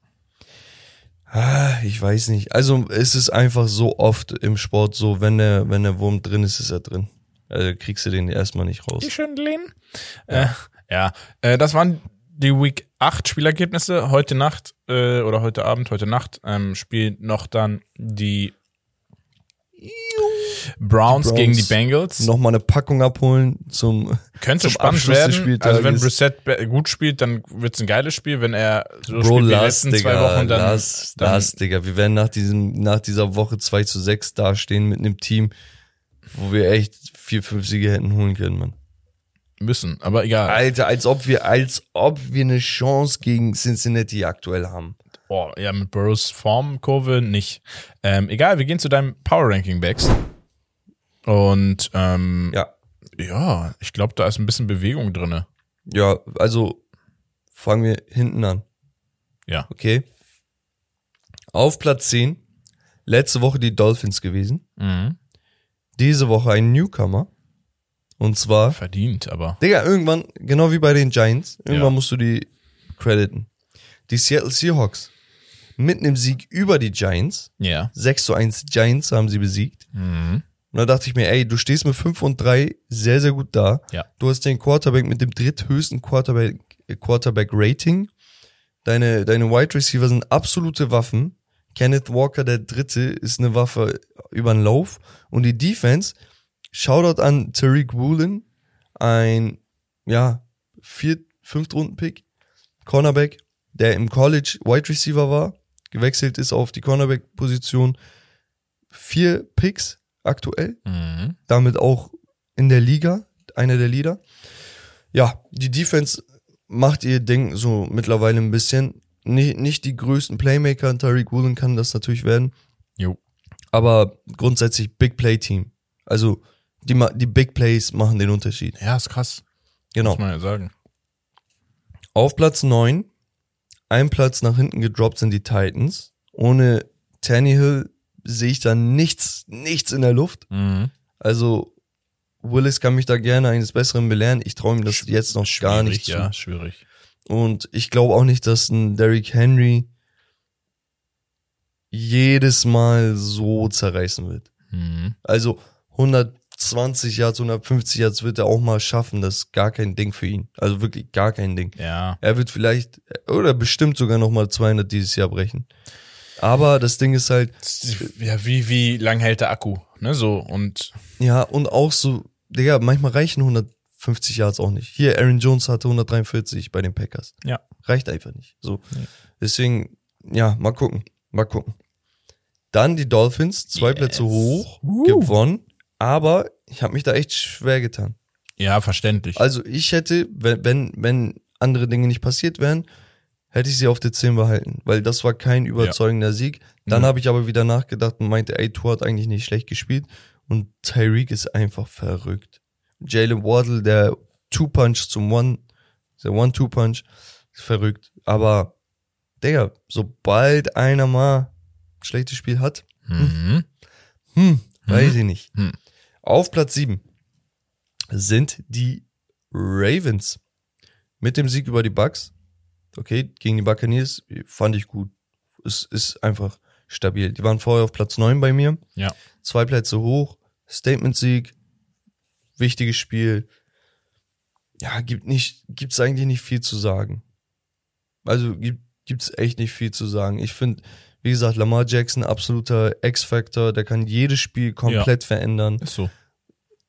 ah, ich weiß nicht. Also es ist einfach so oft im Sport so, wenn der, wenn der Wurm drin ist, ist er drin. Also kriegst du den erstmal nicht raus. Die Schöndeln. Ja, äh, ja. Äh, das waren die Week 8 Spielergebnisse. Heute Nacht äh, oder heute Abend, heute Nacht ähm, spielt noch dann die Browns, Die Browns. gegen die Bengals. Nochmal eine Packung abholen zum, Könnte zum spannend Abschluss werden. Also wenn Brissett gut spielt, dann wird's ein geiles Spiel. Wenn er so Bro, spielt wie die lass, letzten Digga, zwei Wochen, dann, lass, dann lass, Digga. Wir werden nach diesem, nach dieser Woche 2 zu 6 dastehen mit einem Team, wo wir echt vier, fünf Siege hätten holen können, Mann. Müssen. Aber egal. Alter, als ob wir, als ob wir eine Chance gegen Cincinnati aktuell haben. Oh, ja, mit Burrows Formkurve nicht. Ähm, egal, wir gehen zu deinem Power Ranking Backs. Und ähm, Ja. ja, ich glaube, da ist ein bisschen Bewegung drinne. Ja, also fangen wir hinten an, Ja. okay? Auf Platz 10, letzte Woche die Dolphins gewesen. Mhm. Diese Woche ein Newcomer. Und zwar, Verdient, aber. Digga, irgendwann, genau wie bei den Giants, irgendwann Ja. musst du die crediten. Die Seattle Seahawks mit einem Sieg über die Giants, Ja. 6 zu 1 Giants haben sie besiegt. Mhm. Und da dachte ich mir, ey, du stehst mit 5 und 3 sehr, sehr gut da. Ja. Du hast den Quarterback mit dem dritthöchsten Quarterback, Quarterback Rating. Deine, deine Wide Receiver sind absolute Waffen. Kenneth Walker, der Dritte, ist eine Waffe über den Lauf. Und die Defense, Shoutout an Tariq Woolen, ein, ja, vier, Fünftrunden-Pick, Cornerback, der im College Wide Receiver war, gewechselt ist auf die Cornerback-Position. Vier Picks aktuell, Mhm. damit auch in der Liga, einer der Leader. Ja, die Defense macht ihr Ding so mittlerweile ein bisschen. Nicht, nicht die größten Playmaker, Tariq Woolen kann das natürlich werden, Jo. aber grundsätzlich Big Play Team. Also die, die Big Plays machen den Unterschied. Ja, ist krass. Genau. Muss man ja sagen. Auf Platz 9, ein Platz nach hinten gedroppt sind die Titans. Ohne Tannehill sehe ich da nichts, nichts in der Luft. Mhm. Also Willis kann mich da gerne eines Besseren belehren. Ich traue ihm das jetzt noch gar nicht zu. Ja, schwierig. Und ich glaube auch nicht, dass ein Derrick Henry jedes Mal so zerreißen wird. Mhm. Also 120 Yards, 150 Yards wird er auch mal schaffen. Das ist gar kein Ding für ihn. Also wirklich gar kein Ding. Ja. Er wird vielleicht oder bestimmt sogar noch mal 200 dieses Jahr brechen. Aber das Ding ist halt, Ja, wie, wie lang hält der Akku? Ne, so. Und ja, und auch so, Digga, manchmal reichen 150 Yards auch nicht. Hier, Aaron Jones hatte 143 bei den Packers. ja. Reicht einfach nicht. So. Nee. Deswegen, ja, mal gucken. Mal gucken. Dann die Dolphins, zwei Yes. Plätze hoch, Uh. gewonnen. Aber ich habe mich da echt schwer getan. Ja, verständlich. Also ich hätte, wenn, wenn, wenn andere Dinge nicht passiert wären, hätte ich sie auf der 10 behalten, weil das war kein überzeugender Sieg. Dann Mhm. habe ich aber wieder nachgedacht und meinte, ey, Tour hat eigentlich nicht schlecht gespielt und Tyreek ist einfach verrückt. Jalen Waddle, der Two-Punch zum One, der One-Two-Punch, ist verrückt. Aber, Digga, sobald einer mal ein schlechtes Spiel hat, mhm. hm, weiß ich nicht. Hm. Auf Platz 7 sind die Ravens. Mit dem Sieg über die Bucks. Okay, gegen die Buccaneers fand ich gut. Es ist einfach stabil. Die waren vorher auf Platz 9 bei mir. Ja. Zwei Plätze hoch. Statement-Sieg. Wichtiges Spiel. Ja, gibt nicht, gibt's eigentlich nicht viel zu sagen. Also gibt, gibt's echt nicht viel zu sagen. Ich finde, wie gesagt, Lamar Jackson, absoluter X-Factor, der kann jedes Spiel komplett verändern. Ist so.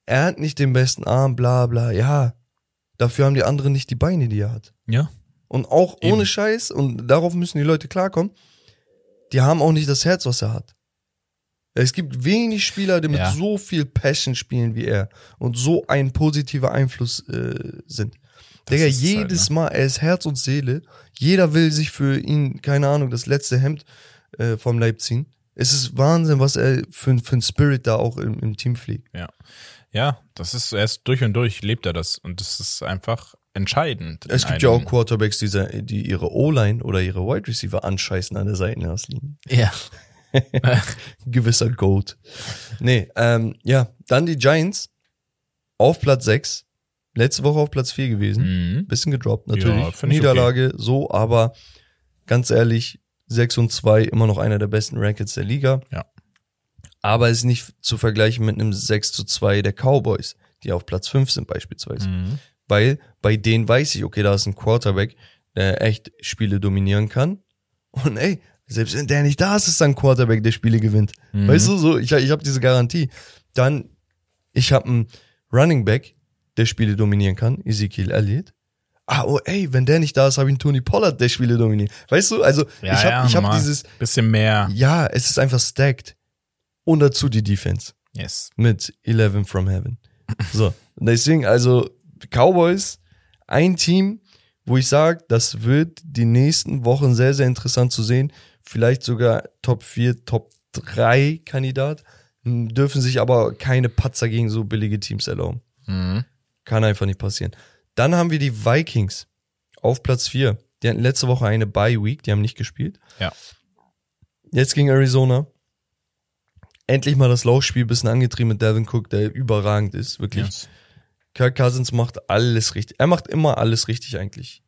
Er hat nicht den besten Arm, bla bla, ja. Dafür haben die anderen nicht die Beine, die er hat. Ja. Und auch Eben. ohne Scheiß, und darauf müssen die Leute klarkommen, die haben auch nicht das Herz, was er hat. Es gibt wenig Spieler, die mit Ja. so viel Passion spielen wie er und so ein positiver Einfluss äh, sind. Das Digga, ist es halt, jedes ne? Mal, er ist Herz und Seele. Jeder will sich für ihn, keine Ahnung, das letzte Hemd äh, vom Leib ziehen. Es ist Wahnsinn, was er für, für ein Spirit da auch im, im Team fliegt. Ja. Ja, das ist erst durch und durch lebt er das. Und das ist einfach entscheidend. Es gibt ja auch Quarterbacks, die, die ihre O-Line oder ihre Wide Receiver anscheißen an der Seitenauslinie. Ja. Gewisser Goat. Nee, ähm, ja, dann die Giants auf Platz 6. Letzte Woche auf Platz 4 gewesen. Mhm. Bisschen gedroppt, Ja, natürlich. ich Niederlage, so, aber ganz ehrlich, 6 und 2 immer noch einer der besten Rackets der Liga. Ja. Aber ist nicht zu vergleichen mit einem 6 zu 2 der Cowboys, die auf Platz 5 sind beispielsweise. Mhm. Weil bei denen weiß ich, okay, da ist ein Quarterback, der echt Spiele dominieren kann. Und ey, selbst wenn der nicht da ist, ist da ein Quarterback, der Spiele gewinnt. Mhm. Weißt du, so, ich, ich habe diese Garantie. Dann, ich habe einen Running Back, der Spiele dominieren kann, Ezekiel Elliott. Ah, oh, ey, wenn der nicht da ist, habe ich einen Tony Pollard, der Spiele dominiert. Weißt du, also Ja, ich habe ja, ich hab dieses, Bisschen mehr. ja, es ist einfach stacked. Und dazu die Defense Yes. mit 11 from Heaven. So, und deswegen, also Cowboys, ein Team, wo ich sage, das wird die nächsten Wochen sehr, sehr interessant zu sehen. Vielleicht sogar Top 4, Top 3 Kandidat. M, Dürfen sich aber keine Patzer gegen so billige Teams erlauben. Mhm. Kann einfach nicht passieren. Dann haben wir die Vikings auf Platz 4. Die hatten letzte Woche eine Bye Week, die haben nicht gespielt. Ja. Jetzt gegen Arizona. Endlich mal das Laufspiel bisschen angetrieben mit Devin Cook, der überragend ist. Wirklich Yes. Kirk Cousins macht alles richtig. Er macht immer alles richtig eigentlich.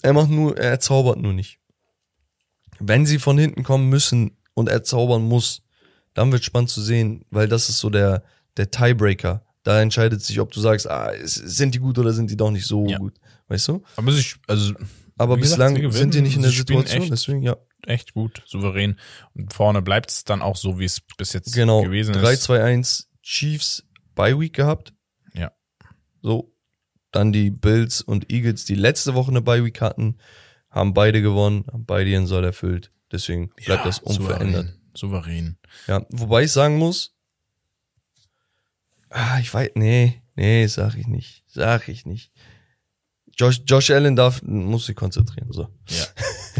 Er macht nur, er zaubert nur nicht. Wenn sie von hinten kommen müssen und er zaubern muss, dann wird spannend zu sehen, weil das ist so der, der Tiebreaker. Da entscheidet sich, ob du sagst, ah, sind die gut oder sind die doch nicht so Ja. gut. Weißt du? Aber sich, also Aber gesagt, bislang gewinnen, sind die nicht in der Situation, echt. deswegen, ja. echt gut, souverän. Und vorne bleibt es dann auch so, wie es bis jetzt Genau. gewesen 3, ist. 2, 1 Chiefs Bye Week gehabt. Ja. So. Dann die Bills und Eagles, die letzte Woche eine Bye Week hatten, haben beide gewonnen, haben beide ihren Soll erfüllt. Deswegen bleibt Ja, das unverändert. Souverän. souverän. Ja, wobei ich sagen muss, ah, ich weiß, nee, nee, sag ich nicht, sag ich nicht. Josh, Josh Allen darf, muss sich konzentrieren, so. Ja.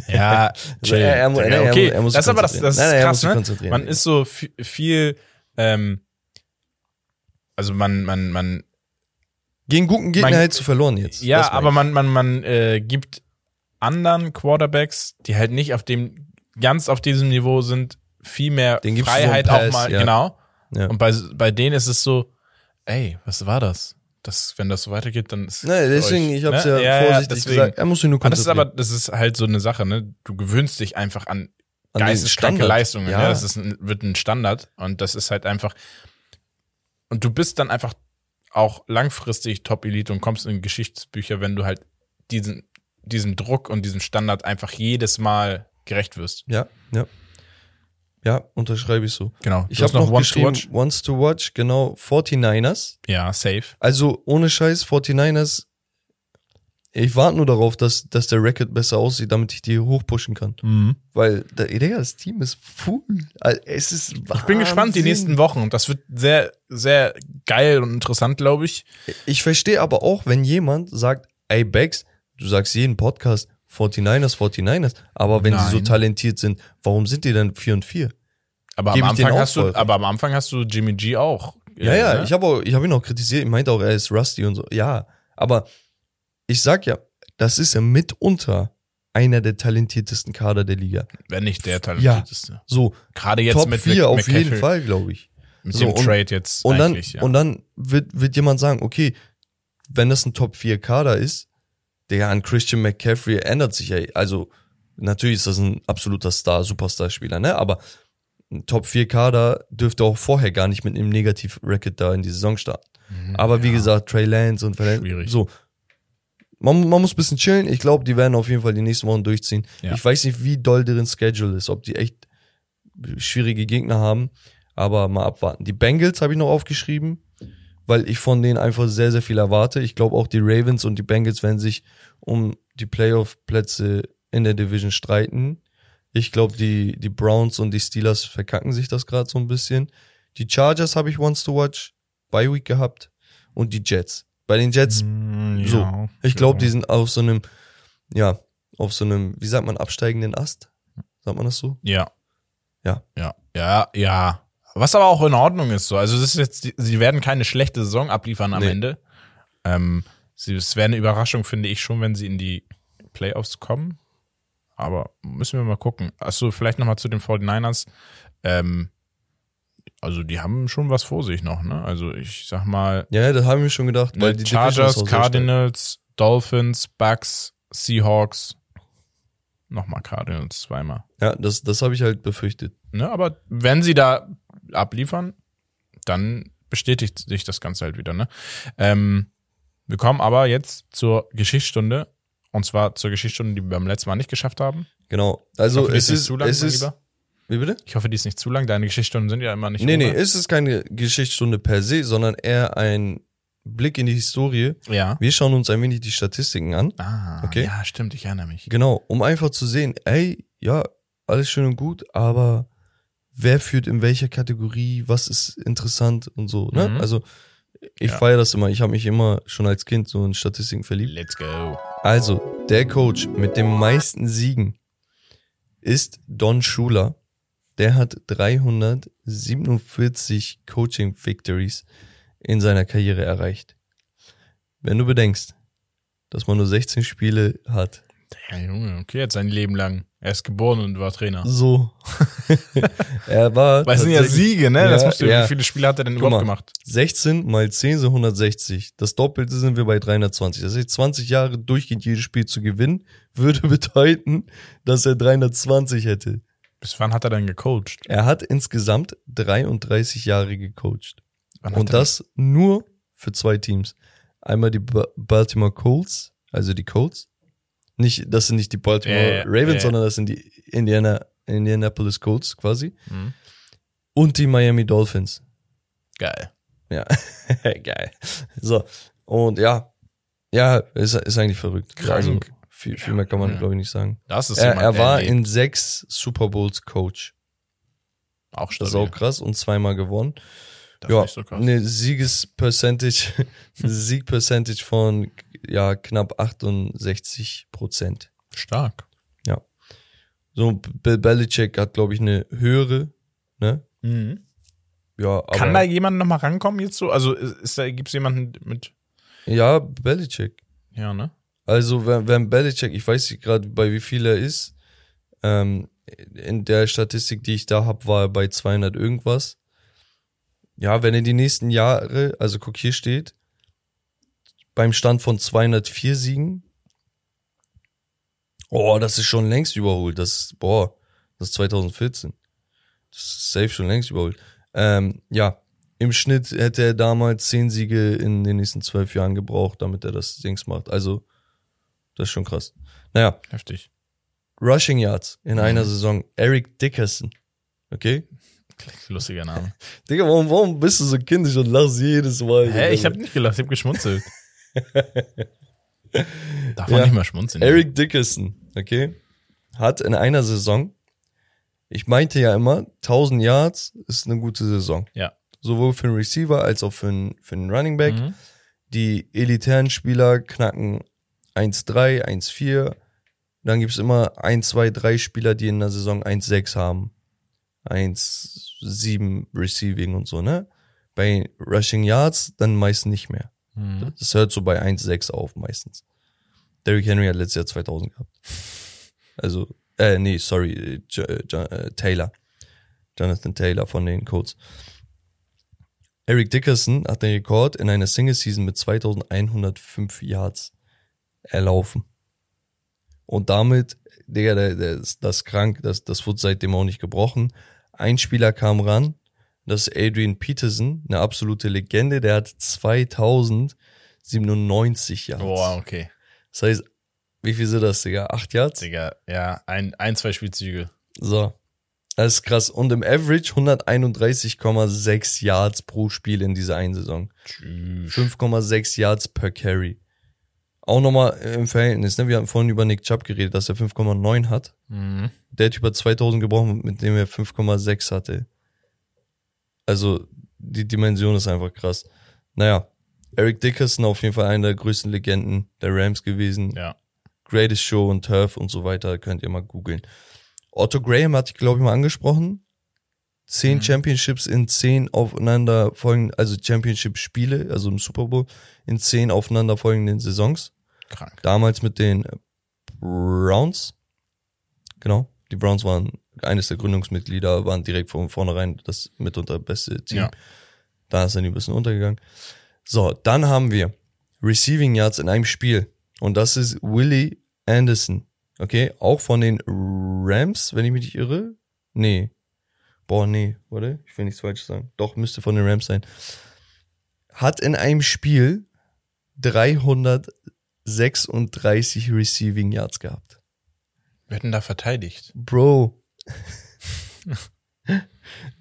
Ja, chill. er- er er okay, mu- er muss das ist aber das, das ist. Nein, er muss krass, ne? Man ist so viel, ähm, also man, man, man, Gegen guten Gegner Man- hättest du verloren jetzt. ja, aber ich. man, man, man äh, gibt anderen Quarterbacks, die halt nicht auf dem, ganz auf diesem Niveau sind, viel mehr Den du so Freiheit einen auch Pass, mal, ja. genau. Ja. Und bei, bei denen ist es so, ey, was war das? Das, wenn das so weitergeht, dann ist Nee, deswegen, euch, ich hab's ne? ja, vorsichtig deswegen. gesagt. Er muss sich nur Aber das ist konzentrieren. aber, das ist halt so eine Sache, ne? Du gewöhnst dich einfach an An geisteskranke. Leistungen. Ja. Ja. Das ist ein, wird ein Standard und das ist halt einfach. Und du bist dann einfach auch langfristig Top-Elite und kommst in Geschichtsbücher, wenn du halt diesen, diesem Druck und diesem Standard einfach jedes Mal gerecht wirst. Ja, ja. Ja, unterschreibe ich so. Genau. Ich habe noch, to geschrieben, Watch. Wants to Watch, genau, 49ers. Ja, safe. Also ohne Scheiß, 49ers. Ich warte nur darauf, dass, dass der Record besser aussieht, damit ich die hochpushen kann. Mhm. Weil, der, Digga, das Team ist full. Es ist Ich bin gespannt die Wahnsinn. nächsten Wochen. Das wird sehr, sehr geil und interessant, glaube ich. Ich verstehe aber auch, wenn jemand sagt, ey, Bex, du sagst jeden Podcast 49ers, 49ers, aber wenn sie so Nein. talentiert sind, warum sind die dann 4 und 4? Aber Gebe am Anfang hast du, aber am Anfang hast du Jimmy G auch. Ja, ja, ne? ich habe ich habe ihn auch kritisiert. Ich meinte auch, er ist rusty und so. Ja, aber ich sag ja, das ist ja mitunter einer der talentiertesten Kader der Liga. Wenn nicht der talentierteste. So, Gerade jetzt Top mit 4 Mc- auf McCaffrey, jeden Fall, glaube ich. Mit So, dem und- Trade jetzt Und dann, ja. und dann wird, wird jemand sagen, okay, wenn das ein Top 4 Kader ist, der an Christian McCaffrey ändert sich ja, also natürlich ist das ein absoluter Star, Superstar-Spieler, ne? Aber ein Top 4 Kader dürfte auch vorher gar nicht mit einem Negativ-Record da in die Saison starten. Aber wie Mhm. Ja. gesagt, Trey Lance und Schwierig. so. Man, man muss ein bisschen chillen. Ich glaube, die werden auf jeden Fall die nächsten Wochen durchziehen. Ja. Ich weiß nicht, wie doll deren Schedule ist, ob die echt schwierige Gegner haben. Aber mal abwarten. Die Bengals habe ich noch aufgeschrieben, weil ich von denen einfach sehr, sehr viel erwarte. Ich glaube auch die Ravens und die Bengals werden sich um die Playoff-Plätze in der Division streiten. Ich glaube, die, die Browns und die Steelers verkacken sich das gerade so ein bisschen. Die Chargers habe ich once to watch, Bye Week gehabt und die Jets. Bei den Jets, Mm, so. ja, ich glaube, ja. die sind auf so einem, ja, auf so einem, wie sagt man, absteigenden Ast? Sagt man das so? Ja. Ja. Ja, ja, ja. Was aber auch in Ordnung ist so. Also das ist jetzt, sie werden keine schlechte Saison abliefern am Nee. Ende. Ähm, sie, es wäre eine Überraschung, finde ich schon, wenn sie in die Playoffs kommen. Aber müssen wir mal gucken. Achso, vielleicht nochmal zu den 49ers. Ähm, also die haben schon was vor sich noch, ne? Also ich sag mal, Ja, ja, das haben wir schon gedacht, weil ne, die Chargers. Cardinals, Dolphins, Bucks, Seahawks. Nochmal Cardinals zweimal. Ja, das, das habe ich halt befürchtet. Ne, aber wenn sie da abliefern, dann bestätigt sich das Ganze halt wieder. Ne? Ähm, wir kommen aber jetzt zur Geschichtsstunde. Und zwar zur Geschichtsstunde, die wir beim letzten Mal nicht geschafft haben. Genau. Also hoffe, die es ist, zu lang, es ist, Lieber. wie bitte? Ich hoffe, die ist nicht zu lang. Deine Geschichtsstunden sind ja immer nicht Nee, nee, ohne. es ist keine Geschichtsstunde per se, sondern eher ein Blick in die Historie. Ja. Wir schauen uns ein wenig die Statistiken an. Ah, Okay. ja, stimmt, ich erinnere mich. Genau, um einfach zu sehen, ey, ja, alles schön und gut, aber wer führt in welcher Kategorie, was ist interessant und so, ne? Mhm. Also ich Ja. feiere das immer, ich habe mich immer schon als Kind so in Statistiken verliebt. Let's go. Also, der Coach mit den meisten Siegen ist Don Schuler. Der hat 347 Coaching Victories in seiner Karriere erreicht. Wenn du bedenkst, dass man nur 16 Spiele hat, Ja, Junge, okay, jetzt sein Leben lang. Er ist geboren und war Trainer. So. er war. Weil es sind ja Siege, ne? das Ja, musst du, ja. Wie viele Spiele hat er denn Guck überhaupt mal. gemacht? 16 mal 10 sind 160. Das Doppelte sind wir bei 320. Das heißt, 20 Jahre durchgehend jedes Spiel zu gewinnen, würde bedeuten, dass er 320 hätte. Bis wann hat er denn gecoacht? Er hat insgesamt 33 Jahre gecoacht. Wann Und das nur für zwei Teams. Einmal die Ba- Baltimore Colts, also die Colts. Nicht, das sind nicht die Baltimore Ja, ja, Ravens, ja. sondern das sind die Indiana, Indianapolis Colts quasi. Mhm. Und die Miami Dolphins. Geil. Ja, geil. So, und ja, ja, ist, ist eigentlich verrückt. Krank. Also, viel, viel mehr kann man, glaube ich, nicht sagen. Das ist Er, er war in sechs Super Bowls Coach. auch Das ist stabil. auch krass und zweimal gewonnen. Das ist ja, nicht so krass. eine Siegespercentage, Siegpercentage von ja knapp 68 Prozent. Stark. So Bill Belichick hat glaube ich eine höhere, ne? Ja, aber Kann da jemand noch mal rankommen jetzt so? Also ist, da gibt's jemanden mit ja Belichick. ja, ne? Also wenn, wenn Belichick, ich weiß nicht gerade bei wie viel er ist, ähm, in der Statistik, die ich da habe, war er bei 200 irgendwas. Ja, wenn er die nächsten Jahre, also guck, hier steht, beim Stand von 204 Siegen, oh, das ist schon längst überholt. Das ist, boah, das ist 2014. Das ist safe schon längst überholt. Ähm, ja, im Schnitt hätte er damals 10 Siege in den nächsten 12 Jahren gebraucht, damit er das Dings macht. Also, das ist schon krass. Naja, Heftig. Rushing Yards in Mhm. einer Saison. Eric Dickerson. Okay? Lustiger Name. Digga, warum, warum bist du so kindisch und lachst jedes Mal? Hä, ich habe nicht gelacht, ich habe geschmunzelt. Darf man Ja. nicht mal schmunzeln. Eric Dickerson, okay? Hat in einer Saison, ich meinte ja immer, 1000 Yards ist eine gute Saison. Ja. Sowohl für einen Receiver als auch für einen, für einen Running Back. Mhm. Die elitären Spieler knacken 1-3, 1-4. Dann gibt's immer 1, 2, 3 Spieler, die in der Saison 1-6 haben. 1-7 Receiving und so, ne? Bei Rushing Yards dann meist nicht mehr. Mhm. Das hört so bei 1,6 auf meistens. Derrick Henry hat letztes Jahr 2000 gehabt. Also, äh, nee, sorry, äh, Jo- äh, Taylor. Jonathan Taylor von den Colts. Eric Dickerson hat den Rekord in einer Single Season mit 2105 Yards erlaufen. Und damit, Digga, das ist krank, das, das wurde seitdem auch nicht gebrochen. Ein Spieler kam ran, das ist Adrian Peterson, eine absolute Legende, der hat 2097 Yards. Boah, okay. Das heißt, wie viel sind das, Digga? Acht Yards? Digga, ja, ein, ein, zwei Spielzüge. So. Das ist krass. Und im Average 131,6 Yards pro Spiel in dieser einen Saison. Tschüss. 5,6 Yards per Carry. Auch nochmal im Verhältnis, ne? Wir hatten vorhin über Nick Chubb geredet, dass er 5,9 hat. Mhm. Der hat über 2000 gebrochen, mit dem er 5,6 hatte. Also, die Dimension ist einfach krass. Naja, Eric Dickerson auf jeden Fall einer der größten Legenden der Rams gewesen. Ja. Greatest Show und Turf und so weiter, könnt ihr mal googeln. Otto Graham hatte ich, glaube ich, mal angesprochen. Zehn Mhm. Championships in zehn aufeinander folgenden, also Championship-Spiele, also im Super Bowl, in zehn aufeinander folgenden Saisons. Krank. Damals mit den Browns. Genau. Die Browns waren eines der Gründungsmitglieder, waren direkt von vornherein das mitunter beste Team. Ja. Da ist er ein bisschen untergegangen. So, dann haben wir Receiving Yards in einem Spiel. Und das ist Willie Anderson. Okay, auch von den Rams, wenn ich mich nicht irre. Nee. Boah, nee, warte, ich will nichts falsch sagen. Doch, müsste von den Rams sein. Hat in einem Spiel 336 Receiving Yards gehabt. Wir hätten da verteidigt. Bro.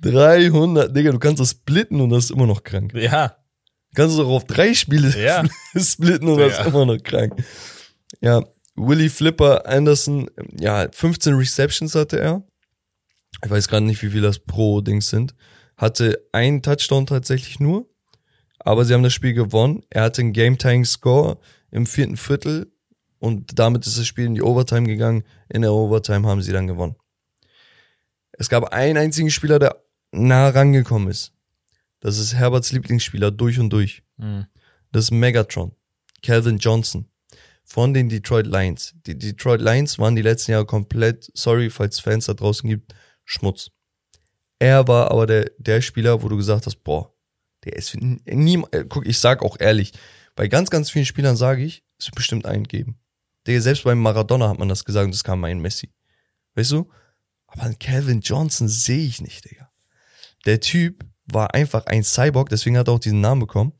300, Digga, du kannst das splitten und das ist immer noch krank. Ja. Kannst du auch auf drei Spiele Ja. splitten und das ist Ja. immer noch krank. Ja, Willie Flipper Anderson, ja, 15 Receptions hatte er. Ich weiß gerade nicht, wie viel das pro Dings sind. Hatte einen Touchdown tatsächlich nur. Aber sie haben das Spiel gewonnen. Er hatte einen Game-Tying-Score im vierten Viertel. Und damit ist das Spiel in die Overtime gegangen. In der Overtime haben sie dann gewonnen. Es gab einen einzigen Spieler, der nah rangekommen ist. Das ist Herberts Lieblingsspieler durch und durch. Mhm. Das ist Megatron. Calvin Johnson. von den Detroit Lions. Die Detroit Lions waren die letzten Jahre komplett, sorry, falls es Fans da draußen gibt, Schmutz. Er war aber der, der Spieler, wo du gesagt hast, boah, der ist nie, äh, guck, ich sag auch ehrlich, bei ganz, ganz vielen Spielern sage ich, es wird bestimmt einen geben. Der, selbst beim Maradona hat man das gesagt und es kam ein Messi. Weißt du? Aber einen Calvin Johnson sehe ich nicht, Digga. Der Typ war einfach ein Cyborg, deswegen hat er auch diesen Namen bekommen.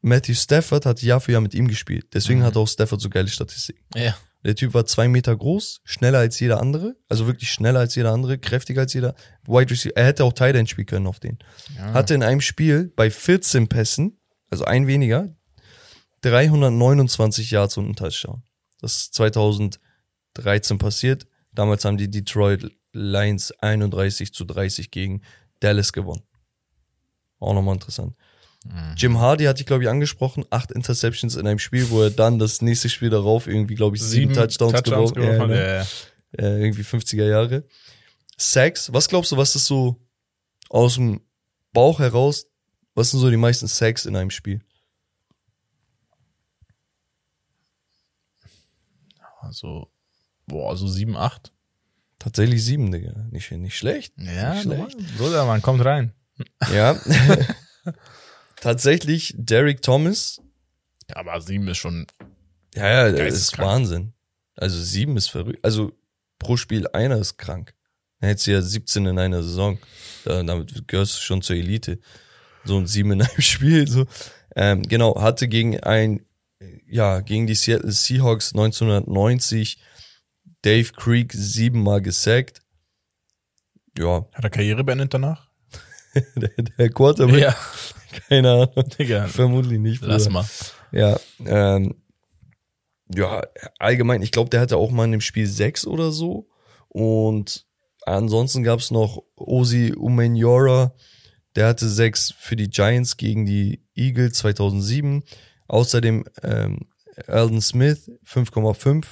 Matthew Stafford hat Jahr für Jahr mit ihm gespielt. Deswegen Mhm. hat auch Stafford so geile Statistiken. Ja. Der Typ war zwei Meter groß, schneller als jeder andere, also wirklich schneller als jeder andere, kräftiger als jeder. Wide Receiver, er hätte auch Tight End spielen können auf den. ja. Hatte in einem Spiel bei 14 Pässen, also ein weniger, 329 Yards und einen Touchdown. Das ist 2013 passiert. Damals haben die Detroit Lions 31 zu 30 gegen Dallas gewonnen. Auch nochmal interessant. Mhm. Jim Hardy hatte ich, glaube ich, angesprochen. Acht Interceptions in einem Spiel, wo er dann das nächste Spiel darauf irgendwie, glaube ich, sieben, Touchdowns, geworfen geworfen hat. ja, Ja, ja. äh, irgendwie 50er Jahre. Sacks, was glaubst du, was ist so aus dem Bauch heraus, was sind so die meisten Sacks in einem Spiel? Also, boah, so sieben, acht. Tatsächlich sieben, Digga. Nicht, nicht schlecht. Ja, Nicht schlecht. Bruder, man kommt rein. Ja. Tatsächlich Derek Thomas. Aber sieben ist schon, Ja, ja, das ist. Wahnsinn. Also sieben ist verrückt. Also pro Spiel einer ist krank. Dann hättest du ja 17 in einer Saison. Da, damit gehörst du schon zur Elite. So ein sieben in einem Spiel. So. Ähm, genau, hatte gegen ein, ja, gegen die Seattle Seahawks 1990 Dave Creek siebenmal gesackt. Ja, hat er Karriere beendet danach? der, der Quarterback, keine Ahnung. Digga, Vermutlich nicht. lass Bruder. mal. Ja, ähm, ja, allgemein, ich glaube, der hatte auch mal in dem Spiel sechs oder so. Und ansonsten gab's noch Osi Umenyora, der hatte sechs für die Giants gegen die Eagles 2007. Außerdem ähm, Alden Smith 5,5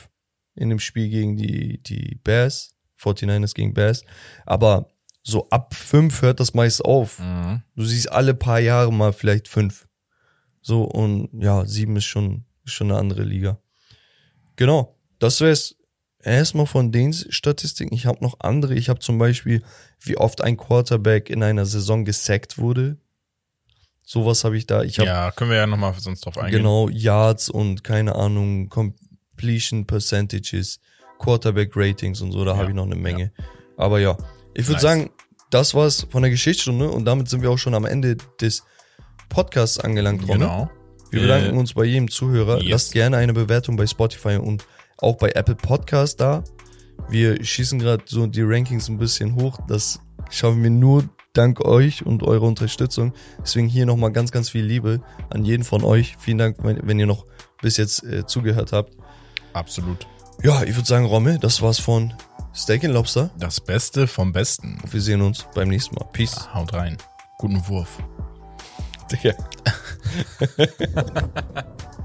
in dem Spiel gegen die, die Bears, 49ers gegen Bears. Aber so ab fünf hört das meist auf. Mhm. Du siehst alle paar Jahre mal vielleicht fünf. So, und ja, sieben ist schon, ist schon eine andere Liga. Genau, das wär's erstmal von den Statistiken. Ich habe noch andere. Ich habe zum Beispiel, wie oft ein Quarterback in einer Saison gesackt wurde. Sowas habe ich da. Ich habe Ja, können wir ja nochmal sonst drauf eingehen. genau Yards und keine Ahnung, Completion Percentages, Quarterback Ratings und so. Da Ja, habe ich noch eine Menge. Aber ja, ich würde Nice. sagen, das war's von der Geschichtsstunde und damit sind wir auch schon am Ende des Podcasts angelangt, Ronne. Genau. Wir Äh, bedanken uns bei jedem Zuhörer. yes. Lasst gerne eine Bewertung bei Spotify und auch bei Apple Podcast da. Wir schießen gerade so die Rankings ein bisschen hoch. Das schaffen wir nur dank euch und eurer Unterstützung. Deswegen hier nochmal ganz, ganz viel Liebe an jeden von euch. Vielen Dank, wenn, wenn ihr noch bis jetzt äh, zugehört habt. Absolut. Ja, ich würde sagen, Romme, das war's von Steak and Lobster. Das Beste vom Besten. Wir sehen uns beim nächsten Mal. Peace. Haut rein. Guten Wurf. Digga.